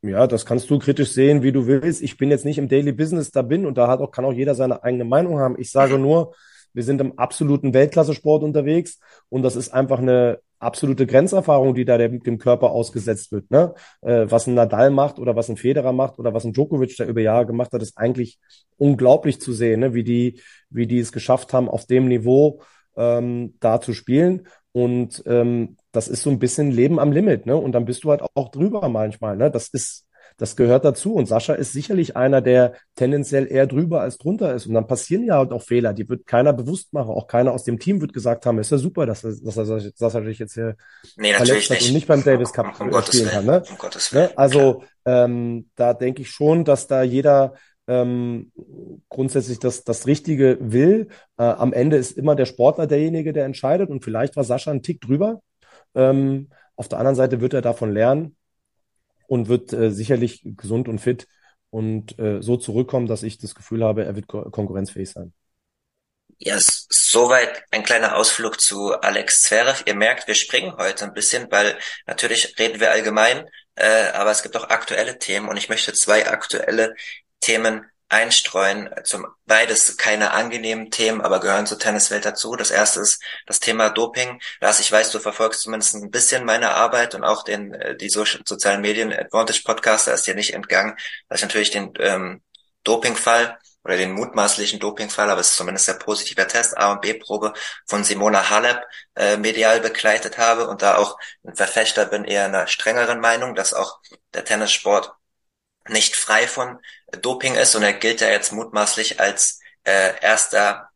Speaker 2: Ja, das kannst du kritisch sehen, wie du willst. Ich bin jetzt nicht im Daily Business da bin und da hat auch, kann auch jeder seine eigene Meinung haben. Ich sage mhm. nur, wir sind im absoluten Weltklasse-Sport unterwegs und das ist einfach eine absolute Grenzerfahrung, die da dem, dem Körper ausgesetzt wird. Ne? Äh, was ein Nadal macht oder was ein Federer macht oder was ein Djokovic da über Jahre gemacht hat, ist eigentlich unglaublich zu sehen, ne? wie die, wie die es geschafft haben, auf dem Niveau ähm, da zu spielen. Und ähm, das ist so ein bisschen Leben am Limit, ne? Und dann bist du halt auch drüber manchmal. Ne? Das ist das gehört dazu. Und Sascha ist sicherlich einer, der tendenziell eher drüber als drunter ist. Und dann passieren ja halt auch Fehler, die wird keiner bewusst machen. Auch keiner aus dem Team wird gesagt haben, ist ja super, dass er, dass er, dass er sich jetzt hier
Speaker 1: nee, verletzt hat
Speaker 2: und nicht beim Davis Cup um, um spielen kann. Ne? Um ne? Also ähm, da denke ich schon, dass da jeder ähm, grundsätzlich das, das Richtige will. Äh, am Ende ist immer der Sportler derjenige, der entscheidet. Und vielleicht war Sascha ein Tick drüber. Ähm, auf der anderen Seite wird er davon lernen und wird äh, sicherlich gesund und fit und äh, so zurückkommen, dass ich das Gefühl habe, er wird ko konkurrenzfähig sein.
Speaker 1: Ja, soweit ein kleiner Ausflug zu Alex Zverev. Ihr merkt, wir springen heute ein bisschen, weil natürlich reden wir allgemein, äh, aber es gibt auch aktuelle Themen und ich möchte zwei aktuelle Themen einstreuen. Zum beides keine angenehmen Themen, aber gehören zur Tenniswelt dazu. Das erste ist das Thema Doping. Lars, ich weiß, du verfolgst zumindest ein bisschen meine Arbeit und auch den äh, die so sozialen Medien Advantage Podcaster ist dir nicht entgangen, dass ich natürlich den ähm, Dopingfall oder den mutmaßlichen Dopingfall, aber es ist zumindest der positive Test, A und B-Probe von Simona Halep äh, medial begleitet habe und da auch ein Verfechter bin eher einer strengeren Meinung, dass auch der Tennissport nicht frei von Doping ist und er gilt ja jetzt mutmaßlich als äh, erster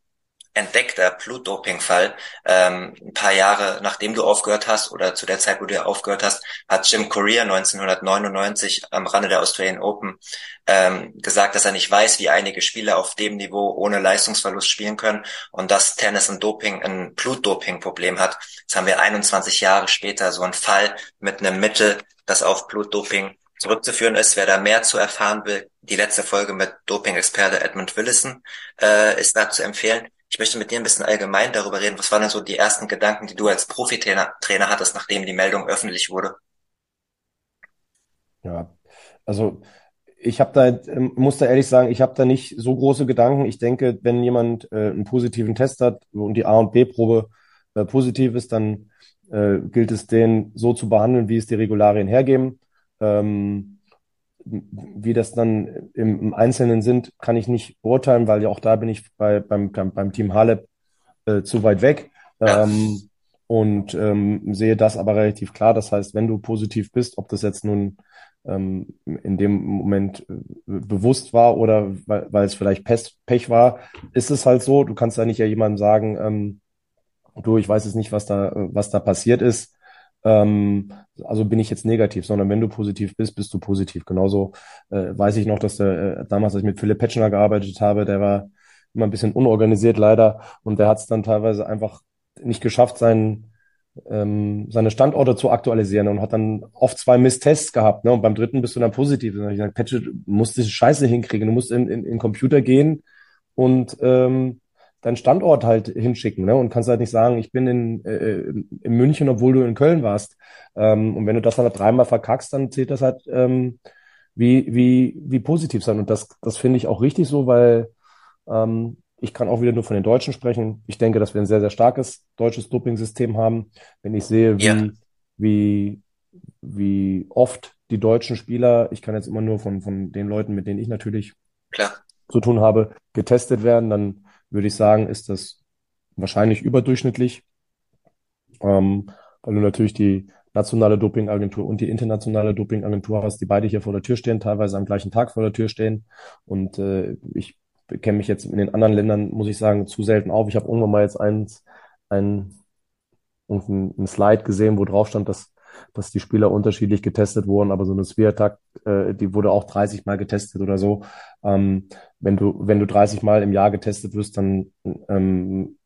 Speaker 1: entdeckter Blutdopingfall. Ähm, ein paar Jahre nachdem du aufgehört hast oder zu der Zeit, wo du aufgehört hast, hat Jim Courier 1999 am Rande der Australian Open ähm, gesagt, dass er nicht weiß, wie einige Spieler auf dem Niveau ohne Leistungsverlust spielen können und dass Tennis ein Doping, ein Blutdoping-Problem hat. Jetzt haben wir 21 Jahre später so einen Fall mit einem Mittel, das auf Blutdoping zurückzuführen ist. Wer da mehr zu erfahren will, die letzte Folge mit Doping-Experte Edmund Willison äh, ist da zu empfehlen. Ich möchte mit dir ein bisschen allgemein darüber reden. Was waren denn so die ersten Gedanken, die du als Profitrainer Trainer hattest, nachdem die Meldung öffentlich wurde?
Speaker 2: Ja, also ich habe da, ähm, muss da ehrlich sagen, ich habe da nicht so große Gedanken. Ich denke, wenn jemand äh, einen positiven Test hat und die A- und B-Probe äh, positiv ist, dann äh, gilt es, den so zu behandeln, wie es die Regularien hergeben. Ähm, wie das dann im, im, Einzelnen sind, kann ich nicht beurteilen, weil ja auch da bin ich bei, beim, beim Team Halep äh, zu weit weg. Ja. Ähm, und ähm, sehe das aber relativ klar. Das heißt, wenn du positiv bist, ob das jetzt nun ähm, in dem Moment äh, bewusst war oder weil, weil es vielleicht Pech, Pech war, ist es halt so. Du kannst da nicht ja jemandem sagen, ähm, du, ich weiß jetzt nicht, was da, was da passiert ist. Ähm, also bin ich jetzt negativ, sondern wenn du positiv bist, bist du positiv. Genauso äh, weiß ich noch, dass der äh, damals, als ich mit Philipp Petschner gearbeitet habe, der war immer ein bisschen unorganisiert leider und der hat es dann teilweise einfach nicht geschafft, seinen ähm, seine Standorte zu aktualisieren und hat dann oft zwei Misstests gehabt. Ne? Und beim dritten bist du dann positiv. Und dann habe ich gesagt, Patch, du musst diese Scheiße hinkriegen. Du musst in, in, in den Computer gehen und ähm, deinen Standort halt hinschicken. Ne? Und kannst halt nicht sagen, ich bin in, äh, in München, obwohl du in Köln warst. Ähm, und wenn du das dann halt dreimal verkackst, dann zählt das halt ähm, wie, wie, wie positiv sein. Und das, das finde ich auch richtig so, weil ähm, ich kann auch wieder nur von den Deutschen sprechen. Ich denke, dass wir ein sehr, sehr starkes deutsches Doping-System haben. Wenn ich sehe, wie, ja. wie, wie oft die deutschen Spieler, ich kann jetzt immer nur von, von den Leuten, mit denen ich natürlich Klar. zu tun habe, getestet werden, dann würde ich sagen, ist das wahrscheinlich überdurchschnittlich, ähm, weil du natürlich die nationale Dopingagentur und die internationale Dopingagentur hast, die beide hier vor der Tür stehen, teilweise am gleichen Tag vor der Tür stehen. Und äh, ich kenne mich jetzt in den anderen Ländern, muss ich sagen, zu selten auf. Ich habe irgendwann mal jetzt eins, ein, ein Slide gesehen, wo drauf stand, dass, dass die Spieler unterschiedlich getestet wurden, aber so eine Sviatak, äh, die wurde auch 30 Mal getestet oder so. Ähm, wenn du, wenn du 30 Mal im Jahr getestet wirst, dann ähm,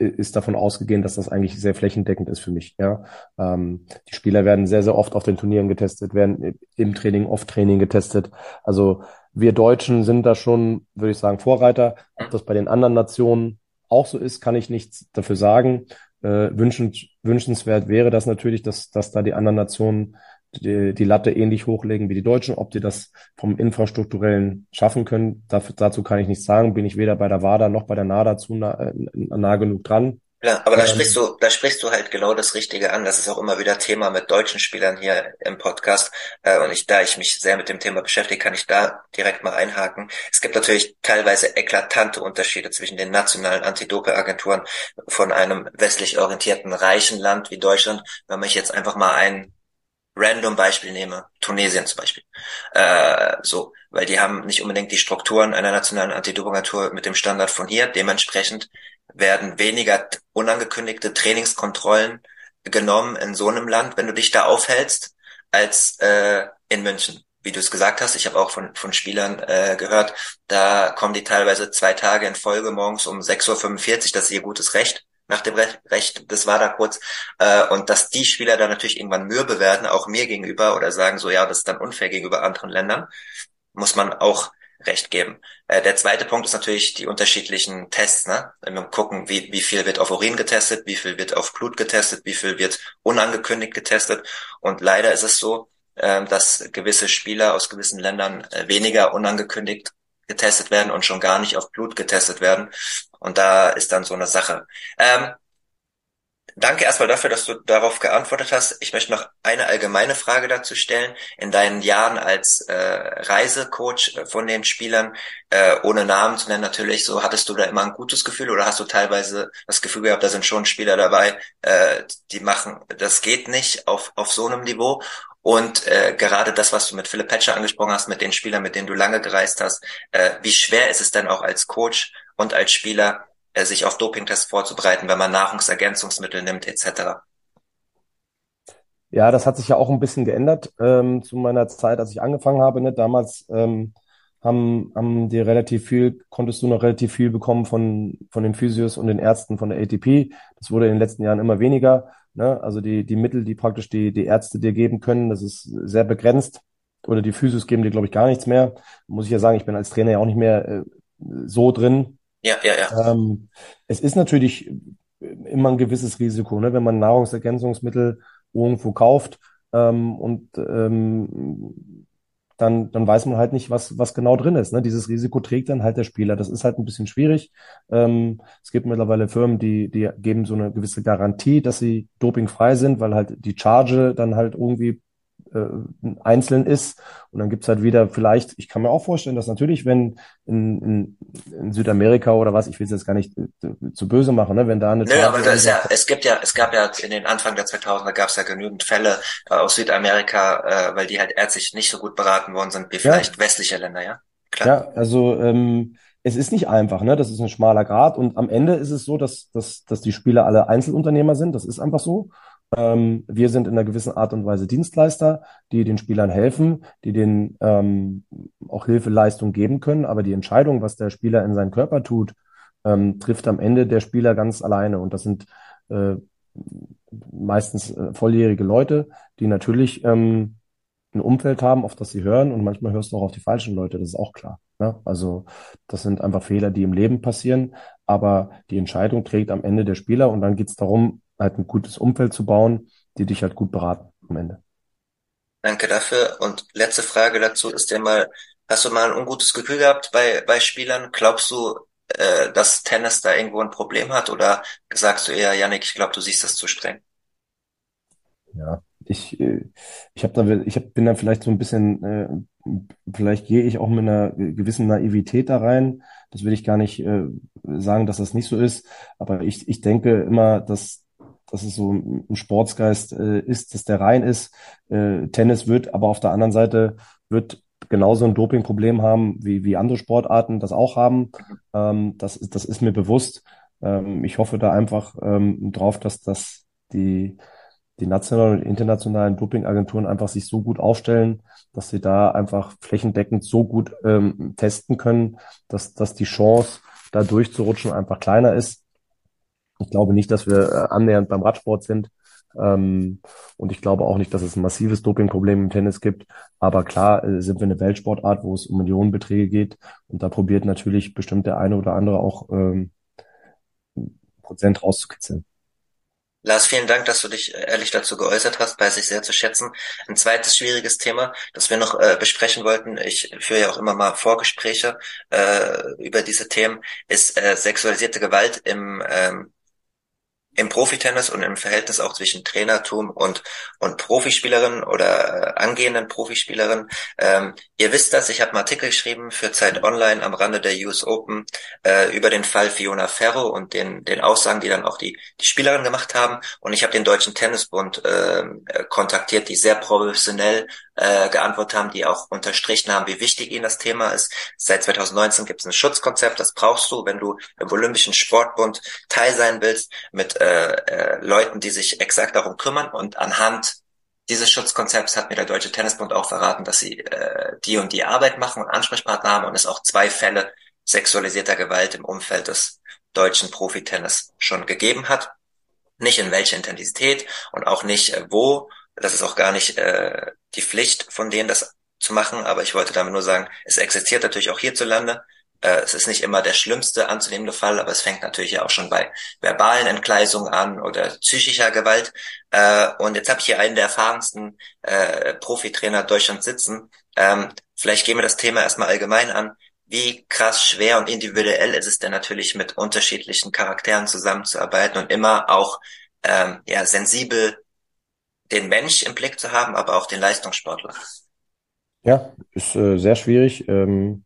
Speaker 2: ist davon ausgegangen, dass das eigentlich sehr flächendeckend ist für mich. Ja, ähm, die Spieler werden sehr, sehr oft auf den Turnieren getestet, werden im Training, oft Training getestet. Also wir Deutschen sind da schon, würde ich sagen, Vorreiter. Ob das bei den anderen Nationen auch so ist, kann ich nichts dafür sagen. Äh, wünschend, wünschenswert wäre das natürlich, dass, dass da die anderen Nationen die, die Latte ähnlich hochlegen wie die Deutschen. Ob die das vom Infrastrukturellen schaffen können, dafür, dazu kann ich nichts sagen. Bin ich weder bei der WADA noch bei der NADA zu nah, äh, nah genug dran.
Speaker 1: Ja, aber da ähm, sprichst du, da sprichst du halt genau das Richtige an. Das ist auch immer wieder Thema mit deutschen Spielern hier im Podcast. Äh, und ich, da ich mich sehr mit dem Thema beschäftige, kann ich da direkt mal einhaken. Es gibt natürlich teilweise eklatante Unterschiede zwischen den nationalen Antidope-Agenturen von einem westlich orientierten reichen Land wie Deutschland. Wenn ich jetzt einfach mal ein random Beispiel nehme, Tunesien zum Beispiel, äh, so, weil die haben nicht unbedingt die Strukturen einer nationalen Antidope-Agentur mit dem Standard von hier. Dementsprechend werden weniger unangekündigte Trainingskontrollen genommen in so einem Land, wenn du dich da aufhältst, als äh, in München. Wie du es gesagt hast, ich habe auch von, von Spielern äh, gehört, da kommen die teilweise zwei Tage in Folge morgens um 6.45 Uhr, das ist ihr gutes Recht, nach dem Recht, das war da kurz, äh, und dass die Spieler da natürlich irgendwann mürbe werden, auch mir gegenüber, oder sagen so, ja, das ist dann unfair gegenüber anderen Ländern, muss man auch recht geben. Äh, der zweite Punkt ist natürlich die unterschiedlichen Tests. Ne? Wenn wir gucken, wie, wie viel wird auf Urin getestet, wie viel wird auf Blut getestet, wie viel wird unangekündigt getestet. Und leider ist es so, äh, dass gewisse Spieler aus gewissen Ländern äh, weniger unangekündigt getestet werden und schon gar nicht auf Blut getestet werden. Und da ist dann so eine Sache. Ähm, Danke erstmal dafür, dass du darauf geantwortet hast. Ich möchte noch eine allgemeine Frage dazu stellen. In deinen Jahren als äh, Reisecoach äh, von den Spielern, äh, ohne Namen zu nennen natürlich, so hattest du da immer ein gutes Gefühl oder hast du teilweise das Gefühl gehabt, da sind schon Spieler dabei, äh, die machen, das geht nicht auf, auf so einem Niveau. Und äh, gerade das, was du mit Philipp Petscher angesprochen hast, mit den Spielern, mit denen du lange gereist hast, äh, wie schwer ist es denn auch als Coach und als Spieler, sich auf Dopingtests vorzubereiten, wenn man Nahrungsergänzungsmittel nimmt etc.
Speaker 2: Ja, das hat sich ja auch ein bisschen geändert ähm, zu meiner Zeit, als ich angefangen habe. Ne? Damals ähm, haben, haben die relativ viel, konntest du noch relativ viel bekommen von, von den Physios und den Ärzten von der ATP. Das wurde in den letzten Jahren immer weniger. Ne? Also die, die Mittel, die praktisch die, die Ärzte dir geben können, das ist sehr begrenzt. Oder die Physios geben dir, glaube ich, gar nichts mehr. Muss ich ja sagen, ich bin als Trainer ja auch nicht mehr äh, so drin
Speaker 1: Ja, ja, ja.
Speaker 2: Ähm, es ist natürlich immer ein gewisses Risiko, ne? Wenn man Nahrungsergänzungsmittel irgendwo kauft ähm, und ähm, dann, dann weiß man halt nicht, was, was genau drin ist. Ne? Dieses Risiko trägt dann halt der Spieler. Das ist halt ein bisschen schwierig. Ähm, es gibt mittlerweile Firmen, die, die geben so eine gewisse Garantie, dass sie dopingfrei sind, weil halt die Charge dann halt irgendwie äh, einzeln ist. Und dann gibt's halt wieder vielleicht, ich kann mir auch vorstellen, dass natürlich, wenn in, in, in Südamerika oder was, ich will es jetzt gar nicht äh, zu böse machen, ne, wenn da eine
Speaker 1: Nö, aber das ist ja, es gibt ja, es gab ja in den Anfang der 2000er gab es ja genügend Fälle äh, aus Südamerika, äh, weil die halt ärztlich nicht so gut beraten worden sind wie
Speaker 2: ja,
Speaker 1: vielleicht westliche Länder, ja? Klar.
Speaker 2: ja, also ähm, es ist nicht einfach, ne? Das ist ein schmaler Grat und am Ende ist es so, dass, dass, dass die Spieler alle Einzelunternehmer sind. Das ist einfach so. Ähm, wir sind in einer gewissen Art und Weise Dienstleister, die den Spielern helfen, die denen ähm, auch Hilfeleistung geben können. Aber die Entscheidung, was der Spieler in seinen Körper tut, ähm, trifft am Ende der Spieler ganz alleine. Und das sind äh, meistens äh, volljährige Leute, die natürlich ähm, ein Umfeld haben, auf das sie hören. Und manchmal hörst du auch auf die falschen Leute, das ist auch klar. Ne? Also das sind einfach Fehler, die im Leben passieren. Aber die Entscheidung trägt am Ende der Spieler und dann geht es darum, halt ein gutes Umfeld zu bauen, die dich halt gut beraten am Ende.
Speaker 1: Danke dafür. Und letzte Frage dazu ist ja mal, hast du mal ein ungutes Gefühl gehabt bei, bei Spielern? Glaubst du, äh, dass Tennis da irgendwo ein Problem hat? Oder sagst du eher, Yannick, ich glaube, du siehst das zu streng?
Speaker 2: Ja, ich, äh, ich habe da, ich hab, bin da vielleicht so ein bisschen, äh, vielleicht gehe ich auch mit einer gewissen Naivität da rein. Das will ich gar nicht äh, sagen, dass das nicht so ist. Aber ich, ich denke immer, dass dass es so ein Sportsgeist äh, ist, dass der rein ist. Äh, Tennis wird, aber auf der anderen Seite wird genauso ein Dopingproblem haben, wie, wie andere Sportarten das auch haben. Ähm, das, das ist mir bewusst. Ähm, ich hoffe da einfach ähm, drauf, dass das die, die nationalen und internationalen Dopingagenturen einfach sich so gut aufstellen, dass sie da einfach flächendeckend so gut ähm, testen können, dass, dass die Chance, da durchzurutschen, einfach kleiner ist. Ich glaube nicht, dass wir äh, annähernd beim Radsport sind. Ähm, und ich glaube auch nicht, dass es ein massives Dopingproblem im Tennis gibt. Aber klar äh, sind wir eine Weltsportart, wo es um Millionenbeträge geht. Und da probiert natürlich bestimmt der eine oder andere auch ähm, Prozent rauszukitzeln.
Speaker 1: Lars, vielen Dank, dass du dich äh, ehrlich dazu geäußert hast, weiß ich sehr zu schätzen. Ein zweites schwieriges Thema, das wir noch äh, besprechen wollten, ich führe ja auch immer mal Vorgespräche äh, über diese Themen, ist äh, sexualisierte Gewalt im ähm, im Profitennis und im Verhältnis auch zwischen Trainertum und, und Profispielerinnen oder äh, angehenden Profispielerinnen. Ähm, ihr wisst das, ich habe einen Artikel geschrieben für Zeit Online am Rande der US Open äh, über den Fall Fiona Ferro und den, den Aussagen, die dann auch die, die Spielerinnen gemacht haben. Und ich habe den Deutschen Tennisbund äh, kontaktiert, die sehr professionell äh, geantwortet haben, die auch unterstrichen haben, wie wichtig ihnen das Thema ist. Seit 2019 gibt es ein Schutzkonzept, das brauchst du, wenn du im Olympischen Sportbund Teil sein willst, mit äh, äh, Leuten, die sich exakt darum kümmern. Und anhand dieses Schutzkonzepts hat mir der Deutsche Tennisbund auch verraten, dass sie äh, die und die Arbeit machen und Ansprechpartner haben und es auch zwei Fälle sexualisierter Gewalt im Umfeld des deutschen Profitennis schon gegeben hat. Nicht in welcher Intensität und auch nicht äh, wo das ist auch gar nicht äh, die Pflicht von denen, das zu machen, aber ich wollte damit nur sagen, es existiert natürlich auch hierzulande. Äh, es ist nicht immer der schlimmste anzunehmende Fall, aber es fängt natürlich ja auch schon bei verbalen Entgleisungen an oder psychischer Gewalt. Äh, und jetzt habe ich hier einen der erfahrensten äh, Profitrainer Deutschlands sitzen. Ähm, vielleicht gehen wir das Thema erstmal allgemein an. Wie krass schwer und individuell ist es denn natürlich mit unterschiedlichen Charakteren zusammenzuarbeiten und immer auch ähm, ja sensibel den Mensch im Blick zu haben, aber auch den Leistungssportler.
Speaker 2: Ja, ist äh, sehr schwierig. Ähm,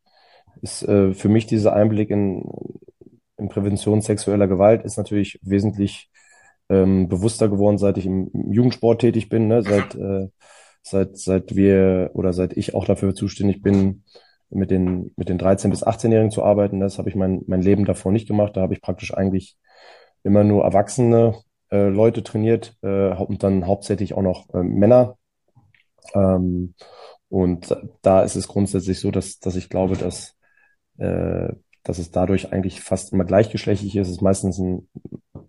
Speaker 2: ist äh, für mich dieser Einblick in, in Prävention sexueller Gewalt ist natürlich wesentlich ähm, bewusster geworden, seit ich im, im Jugendsport tätig bin, ne? seit, äh, seit, seit wir oder seit ich auch dafür zuständig bin, mit den, mit den 13- bis 18-Jährigen zu arbeiten. Das habe ich mein, mein Leben davor nicht gemacht. Da habe ich praktisch eigentlich immer nur Erwachsene äh, Leute trainiert äh, und dann hauptsächlich auch noch äh, Männer. Ähm, und da ist es grundsätzlich so, dass, dass ich glaube, dass, äh, dass es dadurch eigentlich fast immer gleichgeschlechtlich ist. Es ist meistens ein,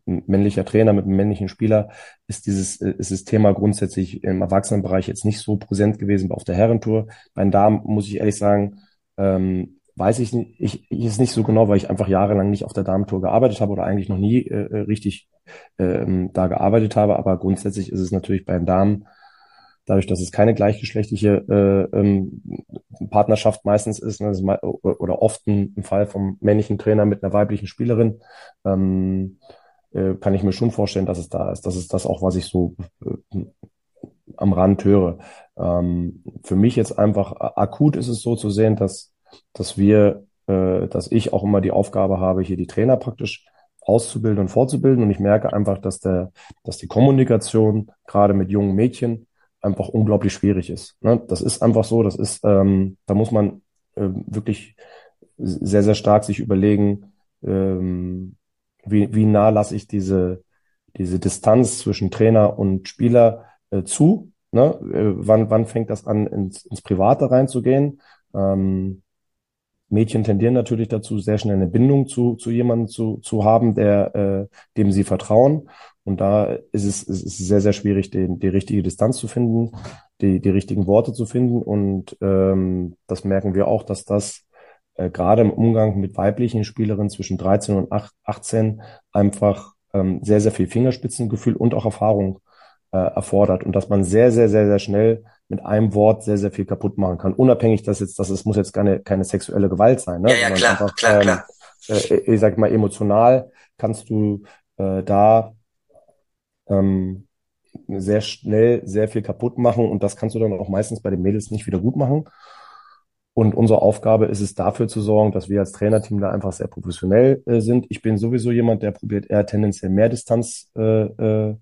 Speaker 2: ein männlicher Trainer mit einem männlichen Spieler. Ist dieses, ist das Thema grundsätzlich im Erwachsenenbereich jetzt nicht so präsent gewesen auf der Herrentour. Bei den Damen muss ich ehrlich sagen, ähm, weiß ich nicht, ich, ich ist nicht so genau, weil ich einfach jahrelang nicht auf der Damentour gearbeitet habe oder eigentlich noch nie äh, äh richtig ähm, da gearbeitet habe. Aber grundsätzlich ist es natürlich beim Damen, dadurch, dass es keine gleichgeschlechtliche äh, ähm, Partnerschaft meistens ist, ne, oder oft ein, ein, Fall vom männlichen Trainer mit einer weiblichen Spielerin, ähm, äh, kann ich mir schon vorstellen, dass es da ist. Das ist das auch, was ich so äh, am Rand höre. Ähm, für mich jetzt einfach akut ist es so zu sehen, dass, dass wir, äh, dass ich auch immer die Aufgabe habe, hier die Trainer praktisch auszubilden und fortzubilden. Und ich merke einfach, dass der, dass die Kommunikation gerade mit jungen Mädchen einfach unglaublich schwierig ist. Ne? Das ist einfach so, das ist, ähm, da muss man äh, wirklich sehr, sehr stark sich überlegen, ähm, wie, wie nah lasse ich diese, diese Distanz zwischen Trainer und Spieler äh, zu. Ne? Äh, wann, wann fängt das an, ins, ins Private reinzugehen? Ähm, Mädchen tendieren natürlich dazu, sehr schnell eine Bindung zu, zu jemandem zu, zu haben, der, äh, dem sie vertrauen. Und da ist es, ist es sehr, sehr schwierig, den, die richtige Distanz zu finden, die, die richtigen Worte zu finden. Und ähm, das merken wir auch, dass das äh, gerade im Umgang mit weiblichen Spielerinnen zwischen 13 und 18 einfach ähm, sehr, sehr viel Fingerspitzengefühl und auch Erfahrung äh, erfordert und dass man sehr, sehr, sehr, sehr schnell mit einem Wort sehr, sehr viel kaputt machen kann. Unabhängig, dass jetzt, dass es muss jetzt keine, keine sexuelle Gewalt sein, ne?
Speaker 1: Ja, ja, klar, einfach, klar, ähm, klar.
Speaker 2: Äh, ich sag mal, emotional kannst du äh, da ähm, sehr schnell sehr viel kaputt machen und das kannst du dann auch meistens bei den Mädels nicht wieder gut machen. Und unsere Aufgabe ist es, dafür zu sorgen, dass wir als Trainerteam da einfach sehr professionell äh, sind. Ich bin sowieso jemand, der probiert eher tendenziell mehr Distanz äh, äh,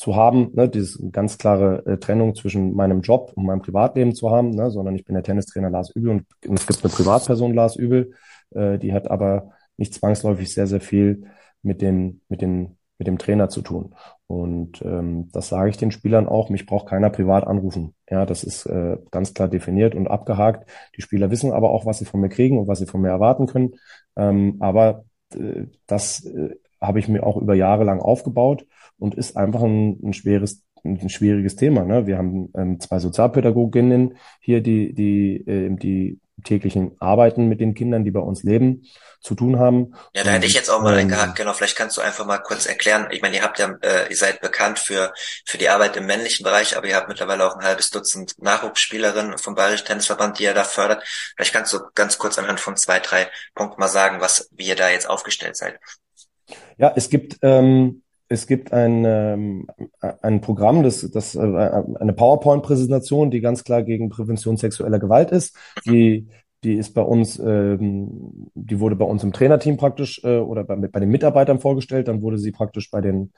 Speaker 2: zu haben, ne, diese ganz klare äh, Trennung zwischen meinem Job und meinem Privatleben zu haben, ne, sondern ich bin der Tennistrainer Lars Übel und, es gibt eine Privatperson Lars Übel, äh, die hat aber nicht zwangsläufig sehr, sehr viel mit den, mit den, mit dem Trainer zu tun. Und ähm, das sage ich den Spielern auch, mich braucht keiner privat anrufen. Ja, das ist äh, ganz klar definiert und abgehakt. Die Spieler wissen aber auch, was sie von mir kriegen und was sie von mir erwarten können. Ähm, aber äh, das äh, habe ich mir auch über Jahre lang aufgebaut und ist einfach ein, ein schweres ein schwieriges Thema. Ne? Wir haben ähm, zwei Sozialpädagoginnen hier, die, die, äh, die täglichen Arbeiten mit den Kindern, die bei uns leben, zu tun haben.
Speaker 1: Ja, da hätte ich jetzt auch mal ähm, eingehakt. Genau, vielleicht kannst du einfach mal kurz erklären. Ich meine, ihr habt ja, äh, ihr seid bekannt für für die Arbeit im männlichen Bereich, aber ihr habt mittlerweile auch ein halbes Dutzend Nachwuchsspielerinnen vom Bayerischen Tennisverband, die ihr da fördert. Vielleicht kannst du ganz kurz anhand von zwei, drei Punkten mal sagen, was wie ihr da jetzt aufgestellt seid.
Speaker 2: Ja, es gibt ähm, es gibt ein, ähm, ein Programm, das, das äh, eine PowerPoint-Präsentation, die ganz klar gegen Prävention sexueller Gewalt ist. Die, die ist bei uns, ähm, die wurde bei uns im Trainerteam praktisch äh, oder bei, bei den Mitarbeitern vorgestellt. Dann wurde sie praktisch bei den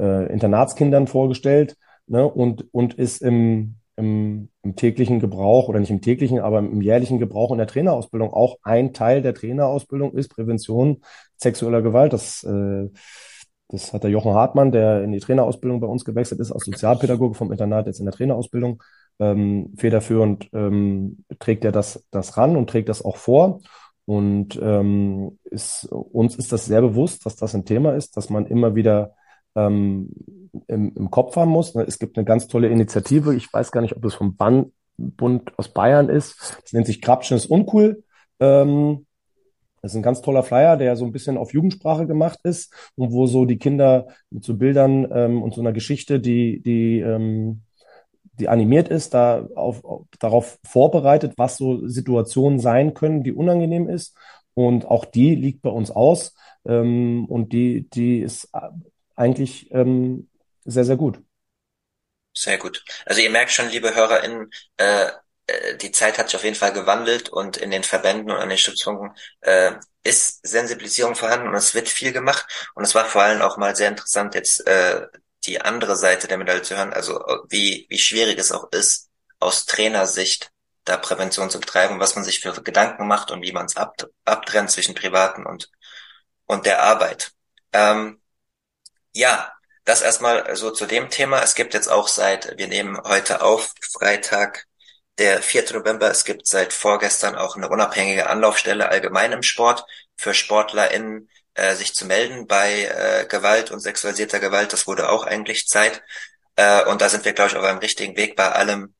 Speaker 2: äh, Internatskindern vorgestellt ne, und, und ist im, im, im täglichen Gebrauch oder nicht im täglichen, aber im jährlichen Gebrauch in der Trainerausbildung auch ein Teil der Trainerausbildung ist Prävention sexueller Gewalt. Das äh, das hat der Jochen Hartmann, der in die Trainerausbildung bei uns gewechselt ist, als Sozialpädagoge vom Internat, jetzt in der Trainerausbildung. Ähm, federführend ähm, trägt er das, das ran und trägt das auch vor. Und ähm, ist, uns ist das sehr bewusst, dass das ein Thema ist, dass man immer wieder ähm, im, im Kopf haben muss. Es gibt eine ganz tolle Initiative. Ich weiß gar nicht, ob es vom Band, Bund aus Bayern ist. Das nennt sich Krapschen ist uncool. Ähm, das ist ein ganz toller Flyer, der so ein bisschen auf Jugendsprache gemacht ist und wo so die Kinder mit so Bildern ähm, und so einer Geschichte, die, die, ähm, die animiert ist, da auf, auf, darauf vorbereitet, was so Situationen sein können, die unangenehm ist. Und auch die liegt bei uns aus. Ähm, und die, die ist eigentlich ähm, sehr, sehr gut.
Speaker 1: Sehr gut. Also ihr merkt schon, liebe HörerInnen, äh, äh, die Zeit hat sich auf jeden Fall gewandelt und in den Verbänden und an den Stützpunkten äh, ist Sensibilisierung vorhanden und es wird viel gemacht. Und es war vor allem auch mal sehr interessant, jetzt äh, die andere Seite der Medaille zu hören, also wie, wie schwierig es auch ist, aus Trainersicht da Prävention zu betreiben, was man sich für Gedanken macht und wie man es ab, abtrennt zwischen privaten und, und der Arbeit. Ähm, ja, das erstmal so zu dem Thema. Es gibt jetzt auch seit, wir nehmen heute auf, Freitag, der 4. November. Es gibt seit vorgestern auch eine unabhängige Anlaufstelle allgemein im Sport für SportlerInnen, äh, sich zu melden bei äh, Gewalt und sexualisierter Gewalt. Das wurde auch eigentlich Zeit. Äh, und da sind wir, glaube ich, auf einem richtigen Weg bei allem,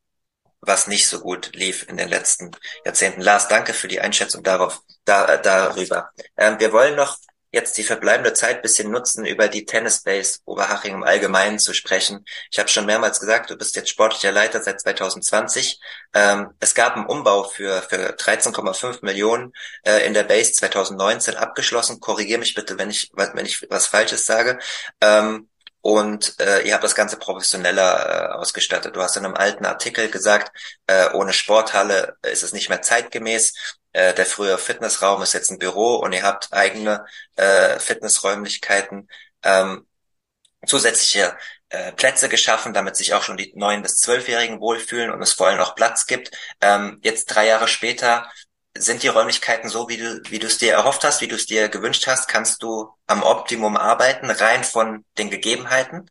Speaker 1: was nicht so gut lief in den letzten Jahrzehnten. Lars, danke für die Einschätzung darauf, da, darüber. Ähm, wir wollen noch jetzt die verbleibende Zeit bisschen nutzen, über die Tennis Base Oberhaching im Allgemeinen zu sprechen. Ich habe schon mehrmals gesagt, du bist jetzt sportlicher Leiter seit 2020. Ähm, es gab einen Umbau für, für 13,5 Millionen äh, in der Base 2019 abgeschlossen. Korrigiere mich bitte, wenn ich, wenn ich was Falsches sage. Ähm, und äh, ihr habt das Ganze professioneller äh, ausgestattet. Du hast in einem alten Artikel gesagt, äh, ohne Sporthalle ist es nicht mehr zeitgemäß. Äh, der frühere Fitnessraum ist jetzt ein Büro und ihr habt eigene äh, Fitnessräumlichkeiten, ähm, zusätzliche äh, Plätze geschaffen, damit sich auch schon die neun bis zwölfjährigen wohlfühlen und es vor allem auch Platz gibt. Ähm, jetzt drei Jahre später sind die Räumlichkeiten so, wie du, wie du es dir erhofft hast, wie du es dir gewünscht hast? Kannst du am Optimum arbeiten, rein von den Gegebenheiten?